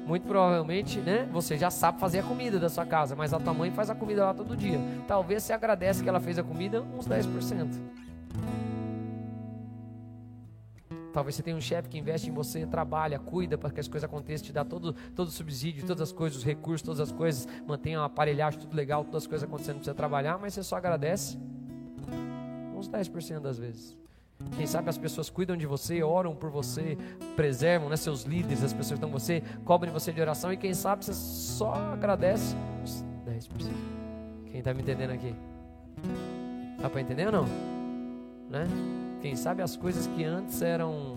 Muito provavelmente, né, você já sabe fazer a comida da sua casa, mas a tua mãe faz a comida lá todo dia. Talvez você agradece que ela fez a comida uns 10%. Talvez você tenha um chefe que investe em você, trabalha, cuida para que as coisas aconteçam, te dá todo, todo o subsídio, todas as coisas, os recursos, todas as coisas, mantenha uma aparelhagem, tudo legal, todas as coisas acontecendo para você trabalhar, mas você só agradece uns 10% das vezes. Quem sabe as pessoas cuidam de você, oram por você, preservam né, seus líderes, as pessoas que estão com você, cobrem você de oração, e quem sabe você só agradece uns 10%. Quem está me entendendo aqui? Dá para entender ou não? Né? Quem sabe as coisas que antes eram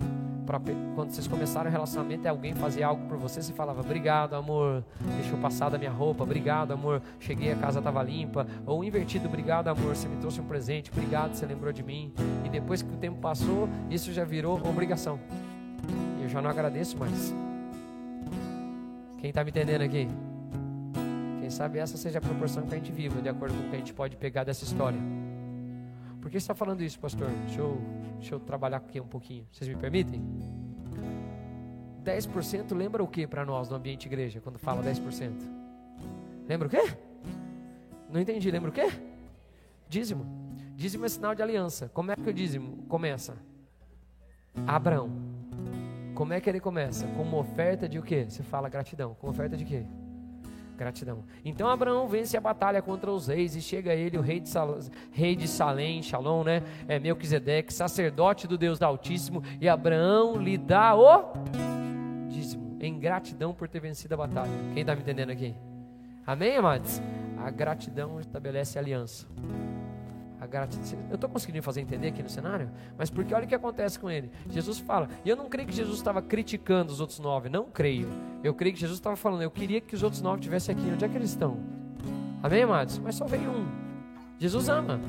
quando vocês começaram o relacionamento, alguém fazia algo por você, você falava: "Obrigado, amor. Deixou passar da minha roupa. Obrigado, amor. Cheguei a casa estava limpa." Ou invertido: "Obrigado, amor. Você me trouxe um presente. Obrigado, você lembrou de mim." E depois que o tempo passou, isso já virou obrigação. Eu já não agradeço mais. Quem está me entendendo aqui? Quem sabe essa seja a proporção que a gente viva, de acordo com o que a gente pode pegar dessa história. Por que você está falando isso, pastor? Deixa eu, deixa eu trabalhar aqui um pouquinho. Vocês me permitem? 10% lembra o que para nós no ambiente igreja, quando fala 10%? Lembra o quê? Não entendi, lembra o quê? Dízimo. Dízimo é sinal de aliança. Como é que o dízimo começa? Abraão. Como é que ele começa? Com uma oferta de o quê? Você fala gratidão. Com oferta de quê? Gratidão. Então Abraão vence a batalha contra os reis e chega ele, o rei de, Sal, rei de Salém, Shalom, né? É Melquisedeque, sacerdote do Deus Altíssimo, e Abraão lhe dá o dízimo, em gratidão por ter vencido a batalha. Quem está me entendendo aqui? Amém, amados? A gratidão estabelece aliança gratidão. Eu estou conseguindo fazer entender aqui no cenário? Mas porque olha o que acontece com ele. Jesus fala, e eu não creio que Jesus estava criticando os outros nove, não creio. Eu creio que Jesus estava falando, eu queria que os outros nove estivessem aqui. Onde é que eles estão? Amém, amados? Mas só veio um. Jesus ama,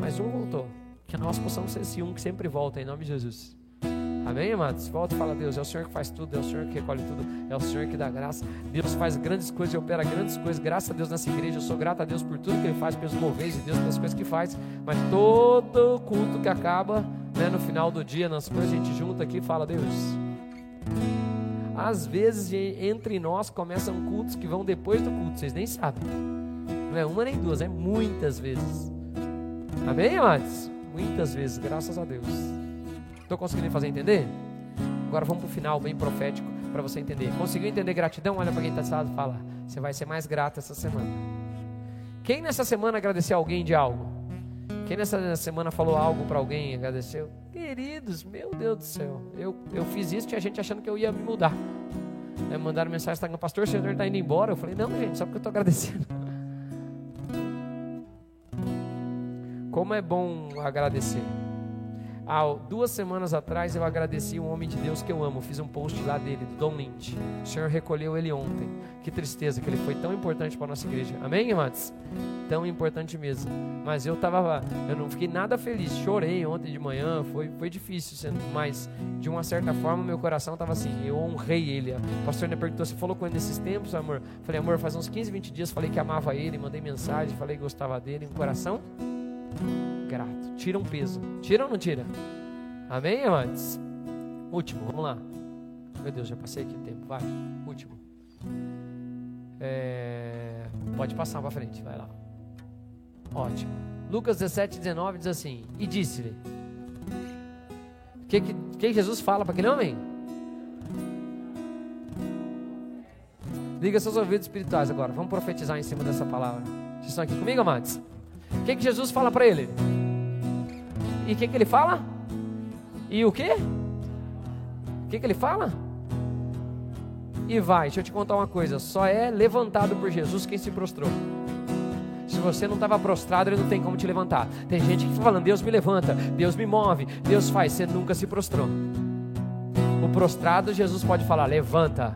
mas um voltou. Que nós possamos ser esse um que sempre volta, em nome de Jesus. Amém, amados? Volta e fala, Deus, é o Senhor que faz tudo, é o Senhor que recolhe tudo, é o Senhor que dá graça. Deus faz grandes coisas e opera grandes coisas. Graças a Deus nessa igreja, eu sou grato a Deus por tudo que Ele faz, pelos moveres de Deus, pelas coisas que faz. Mas todo culto que acaba, né, no final do dia, nas coisas, a gente junta aqui e fala, Deus, às vezes entre nós começam cultos que vão depois do culto, vocês nem sabem. Não é uma nem duas, é muitas vezes. Amém, amados? Muitas vezes, graças a Deus. Estou conseguindo fazer entender? Agora vamos para o final, bem profético, para você entender. Conseguiu entender gratidão? Olha para quem está do lado e fala: Você vai ser mais grato essa semana. Quem nessa semana agradeceu alguém de algo? Quem nessa semana falou algo para alguém e agradeceu? Queridos, meu Deus do céu, eu, eu fiz isso, tinha gente achando que eu ia me mudar. Aí mandaram mensagem, tá, pastor, o senhor está indo embora. Eu falei, não, gente, só porque eu estou agradecendo. Como é bom agradecer. Há duas semanas atrás eu agradeci um homem de Deus que eu amo. Fiz um post lá dele, do Dom Lynch. O Senhor recolheu ele ontem. Que tristeza que ele foi tão importante para a nossa igreja. Amém, irmãos? Tão importante mesmo. Mas eu tava, eu não fiquei nada feliz. Chorei ontem de manhã, foi, foi difícil, mas de uma certa forma meu coração estava assim. Eu honrei ele. O pastor me perguntou: Você falou com ele nesses tempos, amor? Falei, amor, faz uns 15, 20 dias falei que amava ele, mandei mensagem, falei que gostava dele. Um coração grato. Tira um peso. Tira ou não tira? Amém, amantes? Último, vamos lá. Meu Deus, já passei aqui o tempo. Vai, último. É... Pode passar para frente, vai lá. Ótimo. Lucas 17, 19 diz assim: E disse-lhe: O que, que, que Jesus fala para aquele homem? Liga seus ouvidos espirituais agora. Vamos profetizar em cima dessa palavra. Vocês estão aqui comigo, amados? O que, que Jesus fala para ele? E o que, que ele fala? E o que? O que, que ele fala? E vai, deixa eu te contar uma coisa: só é levantado por Jesus quem se prostrou. Se você não estava prostrado, ele não tem como te levantar. Tem gente que fica falando: Deus me levanta, Deus me move, Deus faz. Você nunca se prostrou. O prostrado, Jesus pode falar: levanta.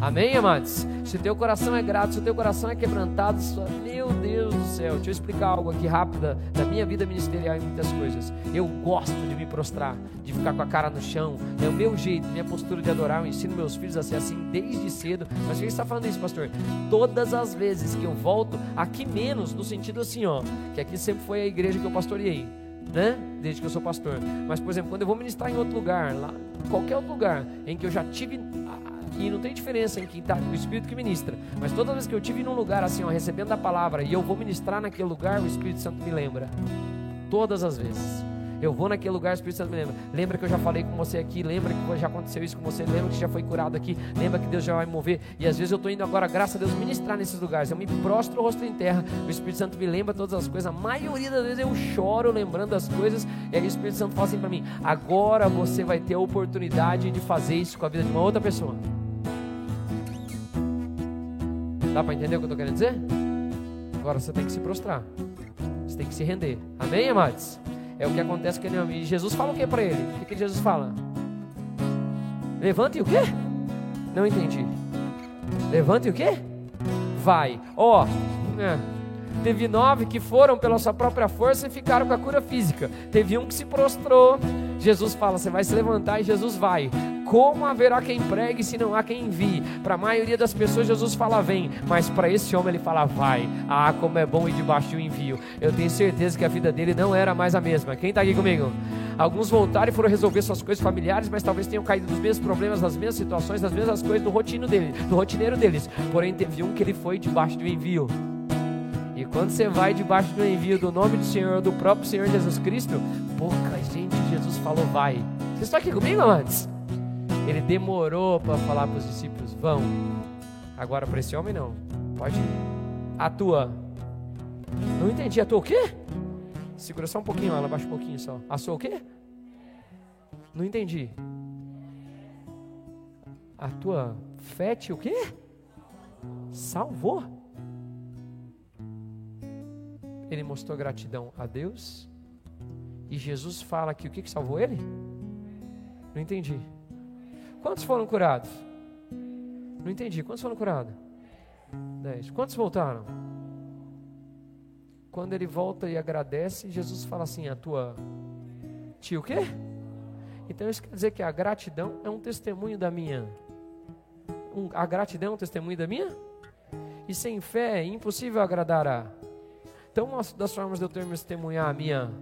Amém, amados? Se teu coração é grato, se teu coração é quebrantado, meu Deus do céu, deixa eu explicar algo aqui rápido da minha vida ministerial e muitas coisas. Eu gosto de me prostrar, de ficar com a cara no chão, é o meu jeito, minha postura de adorar. Eu ensino meus filhos a ser assim desde cedo. Mas quem está falando isso, pastor? Todas as vezes que eu volto, aqui menos, no sentido assim, ó, que aqui sempre foi a igreja que eu pastoreei. Né? Desde que eu sou pastor. Mas, por exemplo, quando eu vou ministrar em outro lugar, lá, qualquer outro lugar, em que eu já tive e não tem diferença em quem está, o Espírito que ministra. Mas toda vez que eu tive num lugar assim, ó, recebendo a palavra, e eu vou ministrar naquele lugar, o Espírito Santo me lembra. Todas as vezes. Eu vou naquele lugar, o Espírito Santo me lembra. Lembra que eu já falei com você aqui, lembra que já aconteceu isso com você, lembra que já foi curado aqui, lembra que Deus já vai mover. E às vezes eu estou indo agora, graças a Deus, ministrar nesses lugares. Eu me prostro o rosto em terra, o Espírito Santo me lembra todas as coisas. A maioria das vezes eu choro lembrando as coisas, e aí o Espírito Santo fala assim para mim: agora você vai ter a oportunidade de fazer isso com a vida de uma outra pessoa. Dá para entender o que eu estou querendo dizer? Agora você tem que se prostrar. Você tem que se render. Amém, amados? É o que acontece com ele. E Jesus fala o que para ele? O que, que Jesus fala? Levante o quê? Não entendi. Levante o quê? Vai. Ó, oh, é. teve nove que foram pela sua própria força e ficaram com a cura física. Teve um que se prostrou. Jesus fala: Você vai se levantar e Jesus vai. Como haverá quem pregue se não há quem envie? Para a maioria das pessoas, Jesus fala vem, mas para esse homem ele fala vai. Ah, como é bom ir debaixo do envio. Eu tenho certeza que a vida dele não era mais a mesma. Quem está aqui comigo? Alguns voltaram e foram resolver suas coisas familiares, mas talvez tenham caído nos mesmos problemas, nas mesmas situações, nas mesmas coisas do rotino dele, do rotineiro deles. Porém, teve um que ele foi debaixo do envio. E quando você vai debaixo do envio do nome do Senhor, do próprio Senhor Jesus Cristo, pouca gente Jesus falou vai. Vocês estão aqui comigo, amantes? Ele demorou para falar para os discípulos: vão. Agora para esse homem não. Pode ir. Atua. Não entendi. Atua o quê? Segura só um pouquinho, ela baixa um pouquinho só. A sua o quê? Não entendi. A tua fé te o quê? Salvou. Ele mostrou gratidão a Deus. E Jesus fala que o que, que salvou ele? Não entendi. Quantos foram curados? Não entendi. Quantos foram curados? Dez. Quantos voltaram? Quando ele volta e agradece, Jesus fala assim: a tua tia o quê? Então isso quer dizer que a gratidão é um testemunho da minha. Um, a gratidão é um testemunho da minha? E sem fé é impossível agradar a. Então, uma das formas de eu ter testemunhar a minha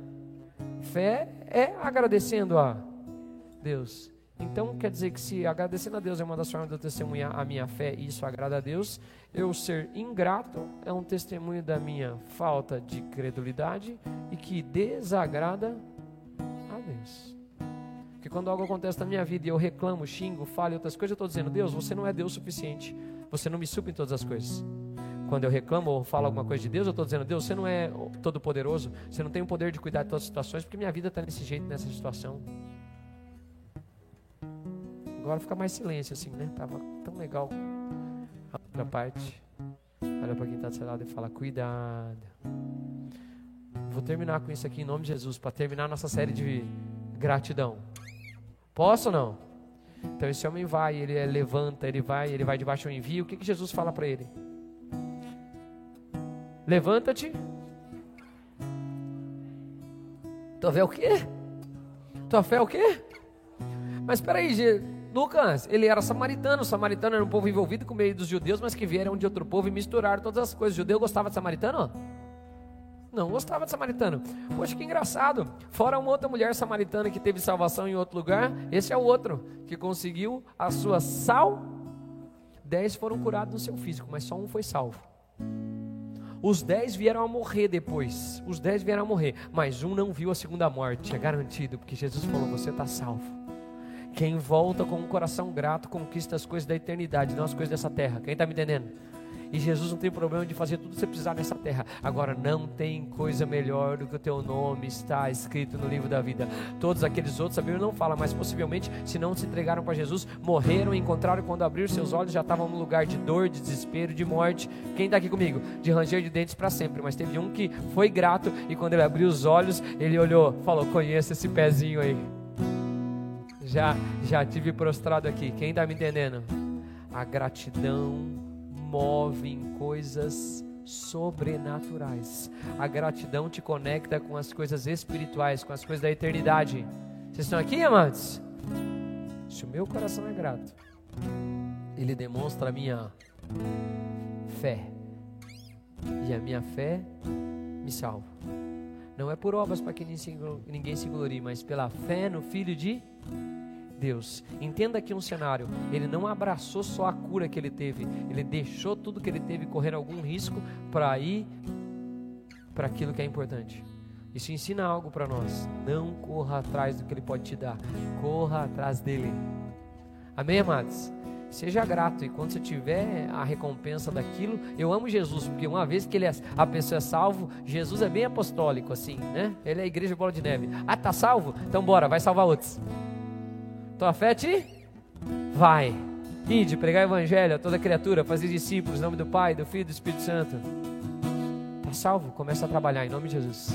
fé é agradecendo a Deus. Então quer dizer que se agradecendo a Deus é uma das formas de eu testemunhar a minha fé e isso agrada a Deus, eu ser ingrato é um testemunho da minha falta de credulidade e que desagrada a Deus. Porque quando algo acontece na minha vida e eu reclamo, xingo, falo outras coisas, eu estou dizendo, Deus, você não é Deus suficiente. Você não me supre em todas as coisas. Quando eu reclamo ou falo alguma coisa de Deus, eu estou dizendo, Deus, você não é todo poderoso, você não tem o poder de cuidar de todas as situações, porque minha vida está nesse jeito, nessa situação. Agora fica mais silêncio assim, né? Tava tão legal a outra parte. Olha para quem está do seu lado e fala: Cuidado. Vou terminar com isso aqui em nome de Jesus, para terminar nossa série de gratidão. Posso ou não? Então esse homem vai, ele é, levanta, ele vai, ele vai debaixo do envio. O que, que Jesus fala para ele? Levanta-te. Tua fé é o quê? Tua fé é o quê? Mas espera aí, Lucas, ele era samaritano. O samaritano era um povo envolvido com o meio dos judeus, mas que vieram de outro povo e misturaram todas as coisas. O judeu gostava de samaritano? Não gostava de samaritano. Poxa, que engraçado. Fora uma outra mulher samaritana que teve salvação em outro lugar, esse é o outro que conseguiu a sua sal. Dez foram curados no seu físico, mas só um foi salvo. Os dez vieram a morrer depois. Os dez vieram a morrer, mas um não viu a segunda morte. É garantido, porque Jesus falou: Você está salvo. Quem volta com um coração grato conquista as coisas da eternidade, não as coisas dessa terra. Quem está me entendendo? E Jesus não tem problema de fazer tudo que você precisar nessa terra. Agora, não tem coisa melhor do que o teu nome está escrito no livro da vida. Todos aqueles outros, a Bíblia não fala, mas possivelmente, se não se entregaram para Jesus, morreram e encontraram quando abriram seus olhos, já estavam num lugar de dor, de desespero, de morte. Quem está aqui comigo? De ranger de dentes para sempre. Mas teve um que foi grato e quando ele abriu os olhos, ele olhou, falou: Conheça esse pezinho aí. Já, já tive prostrado aqui. Quem está me entendendo? A gratidão move em coisas sobrenaturais. A gratidão te conecta com as coisas espirituais, com as coisas da eternidade. Vocês estão aqui, amados? Se o meu coração é grato, ele demonstra a minha fé. E a minha fé me salva. Não é por obras para que ninguém se glorie, mas pela fé no Filho de Deus. Entenda aqui um cenário: ele não abraçou só a cura que ele teve, ele deixou tudo que ele teve correr algum risco para ir para aquilo que é importante. Isso ensina algo para nós. Não corra atrás do que ele pode te dar, corra atrás dele. Amém, amados? Seja grato e quando você tiver a recompensa daquilo, eu amo Jesus, porque uma vez que ele é, a pessoa é salvo, Jesus é bem apostólico assim, né? Ele é a igreja bola de neve. Ah, tá salvo? Então bora, vai salvar outros. Tua fé te vai. Ide, pregar o evangelho a toda criatura, fazer discípulos, em nome do Pai, do Filho e do Espírito Santo. Está salvo? Começa a trabalhar em nome de Jesus.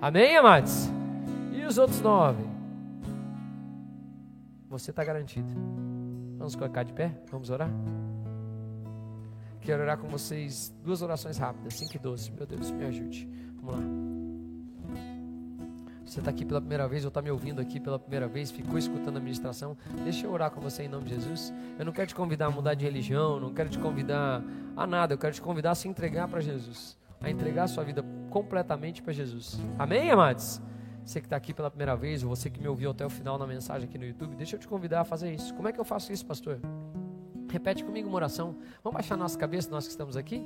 Amém, amados? E os outros nove? Você está garantido. Vamos colocar de pé? Vamos orar? Quero orar com vocês duas orações rápidas, 5 e 12. Meu Deus, me ajude. Vamos lá. Você está aqui pela primeira vez ou está me ouvindo aqui pela primeira vez, ficou escutando a ministração, deixa eu orar com você em nome de Jesus. Eu não quero te convidar a mudar de religião, não quero te convidar a nada, eu quero te convidar a se entregar para Jesus, a entregar a sua vida completamente para Jesus. Amém, amados? Você que está aqui pela primeira vez, ou você que me ouviu até o final na mensagem aqui no YouTube, deixa eu te convidar a fazer isso. Como é que eu faço isso, pastor? Repete comigo uma oração. Vamos baixar nossa cabeça, nós que estamos aqui?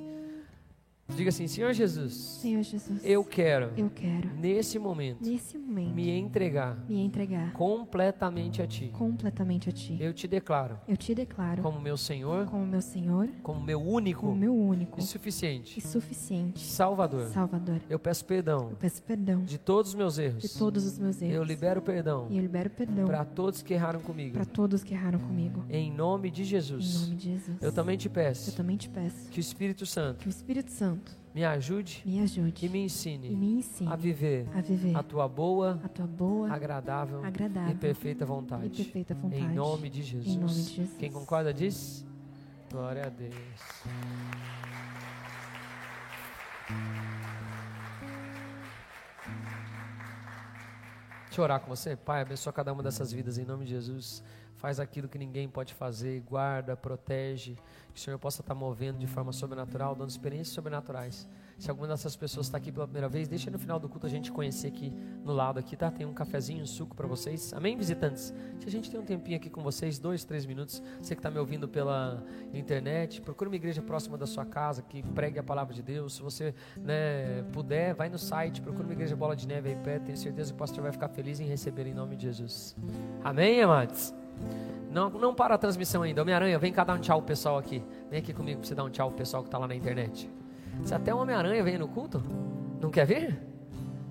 Diga assim, Senhor Jesus. Senhor Jesus. Eu quero. Eu quero. Nesse momento. Nesse momento. Me entregar. Me entregar. Completamente a ti. Completamente a ti. Eu te declaro. Eu te declaro. Como meu Senhor. Como meu Senhor. Como meu único. Como meu único. E suficiente. E suficiente. Salvador. Salvador. Eu peço perdão. Eu peço perdão. De todos os meus erros. De todos os meus erros. Eu libero perdão. E eu libero perdão. Para todos que erraram comigo. Para todos que erraram comigo. Em nome de Jesus. Em nome de Jesus. Eu também te peço. Eu também te peço. Que o Espírito Santo. Que o Espírito Santo me ajude, me ajude e me ensine, e me ensine a, viver a viver a tua boa, a tua boa, agradável, agradável e perfeita vontade. E perfeita vontade. Em nome de Jesus. Em nome de Jesus. Quem concorda diz? Glória a Deus. Deixa eu orar com você. Pai, abençoa cada uma dessas vidas em nome de Jesus. faz aquilo que ninguém pode fazer, guarda, protege, que o Senhor possa estar movendo de forma sobrenatural, dando experiências sobrenaturais. Se alguma dessas pessoas está aqui pela primeira vez, deixa no final do culto a gente conhecer aqui no lado aqui, tá? Tem um cafezinho, um suco para vocês. Amém, visitantes? Se a gente tem um tempinho aqui com vocês, dois, três minutos. Você que está me ouvindo pela internet, procure uma igreja próxima da sua casa que pregue a palavra de Deus. Se você né, puder, vai no site, procure uma igreja bola de neve aí perto. Tenho certeza que o pastor vai ficar feliz em receber em nome de Jesus. Amém, amados? Não, não para a transmissão ainda. Homem-Aranha, vem cá dar um tchau pro pessoal aqui. Vem aqui comigo para você dar um tchau pro pessoal que está lá na internet. Se até o Homem-Aranha vem no culto, não quer vir?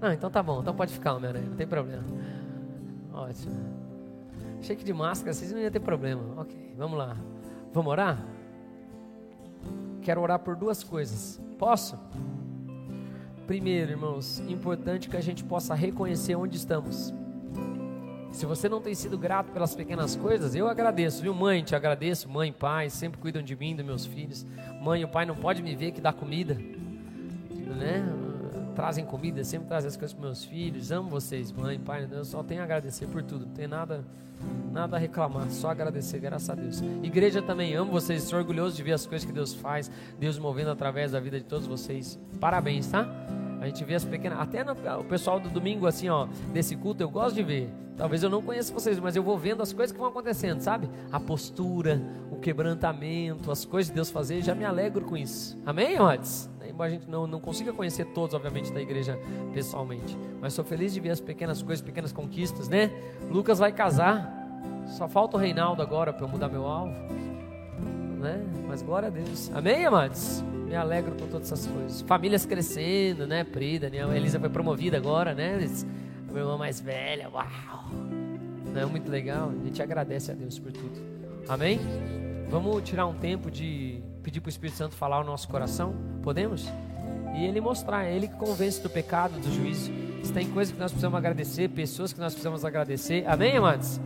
Ah, então tá bom, então pode ficar, Homem-Aranha, não tem problema. Ótimo. Achei que de máscara vocês não iam ter problema. Ok, vamos lá. Vamos orar? Quero orar por duas coisas. Posso? Primeiro, irmãos, importante que a gente possa reconhecer onde estamos. Se você não tem sido grato pelas pequenas coisas, eu agradeço, viu, mãe? Te agradeço, mãe, pai, sempre cuidam de mim, dos meus filhos. Mãe, o pai não pode me ver que dá comida, né? Trazem comida, sempre trazem as coisas para meus filhos. Amo vocês, mãe, pai. Eu só tenho a agradecer por tudo, não tem nada, nada a reclamar, só agradecer, graças a Deus. Igreja também, amo vocês, sou orgulhoso de ver as coisas que Deus faz, Deus movendo através da vida de todos vocês. Parabéns, tá? A gente vê as pequenas. Até no, o pessoal do domingo, assim, ó, desse culto, eu gosto de ver. Talvez eu não conheça vocês, mas eu vou vendo as coisas que vão acontecendo, sabe? A postura, o quebrantamento, as coisas de Deus fazer, já me alegro com isso. Amém, amados? Embora a gente não, não consiga conhecer todos, obviamente, da igreja pessoalmente. Mas sou feliz de ver as pequenas coisas, pequenas conquistas, né? Lucas vai casar. Só falta o Reinaldo agora para eu mudar meu alvo. Né? Mas glória a Deus. Amém, amados? me alegro com todas essas coisas. Famílias crescendo, né? Pri, Daniel, Elisa foi promovida agora, né? A minha irmã mais velha, uau! Não é muito legal? A gente agradece a Deus por tudo. Amém? Vamos tirar um tempo de pedir para o Espírito Santo falar o nosso coração? Podemos? E ele mostrar, ele que convence do pecado, do juízo. Se tem coisas que nós precisamos agradecer, pessoas que nós precisamos agradecer. Amém, amados?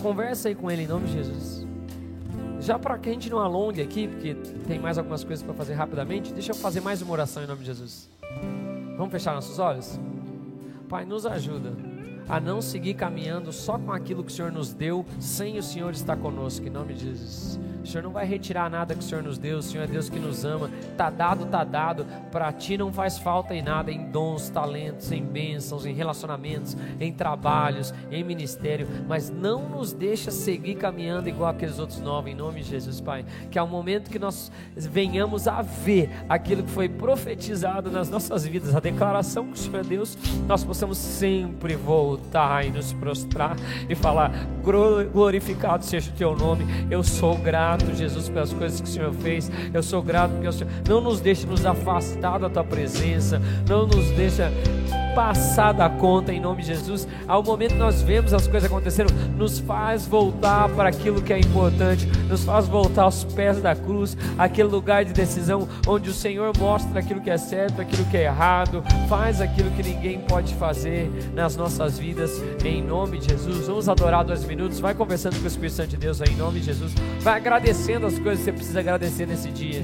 Conversa aí com ele em nome de Jesus. Já para que a gente não alongue aqui, porque tem mais algumas coisas para fazer rapidamente, deixa eu fazer mais uma oração em nome de Jesus. Vamos fechar nossos olhos? Pai, nos ajuda a não seguir caminhando só com aquilo que o Senhor nos deu, sem o Senhor estar conosco, em nome de Jesus. O Senhor não vai retirar nada que o Senhor nos deu, o Senhor é Deus que nos ama. Tá dado, tá dado. Para ti não faz falta em nada, em dons, talentos, em bênçãos, em relacionamentos, em trabalhos, em ministério, mas não nos deixa seguir caminhando igual aqueles outros novos, em nome de Jesus, Pai. Que ao momento que nós venhamos a ver aquilo que foi profetizado nas nossas vidas, a declaração que o Senhor é Deus, nós possamos sempre voltar e nos prostrar e falar: glorificado seja o teu nome, eu sou grato grato, Jesus, pelas coisas que o Senhor fez. Eu sou grato porque o Senhor não nos deixa nos afastar da tua presença, não nos deixa passar da conta em nome de Jesus. Ao momento que nós vemos as coisas acontecendo, nos faz voltar para aquilo que é importante, nos faz voltar aos pés da cruz, aquele lugar de decisão onde o Senhor mostra aquilo que é certo, aquilo que é errado, faz aquilo que ninguém pode fazer nas nossas vidas, em nome de Jesus. Vamos adorar dois minutos, vai conversando com o Espírito Santo de Deus aí, em nome de Jesus, vai agradecendo as coisas que você precisa agradecer nesse dia.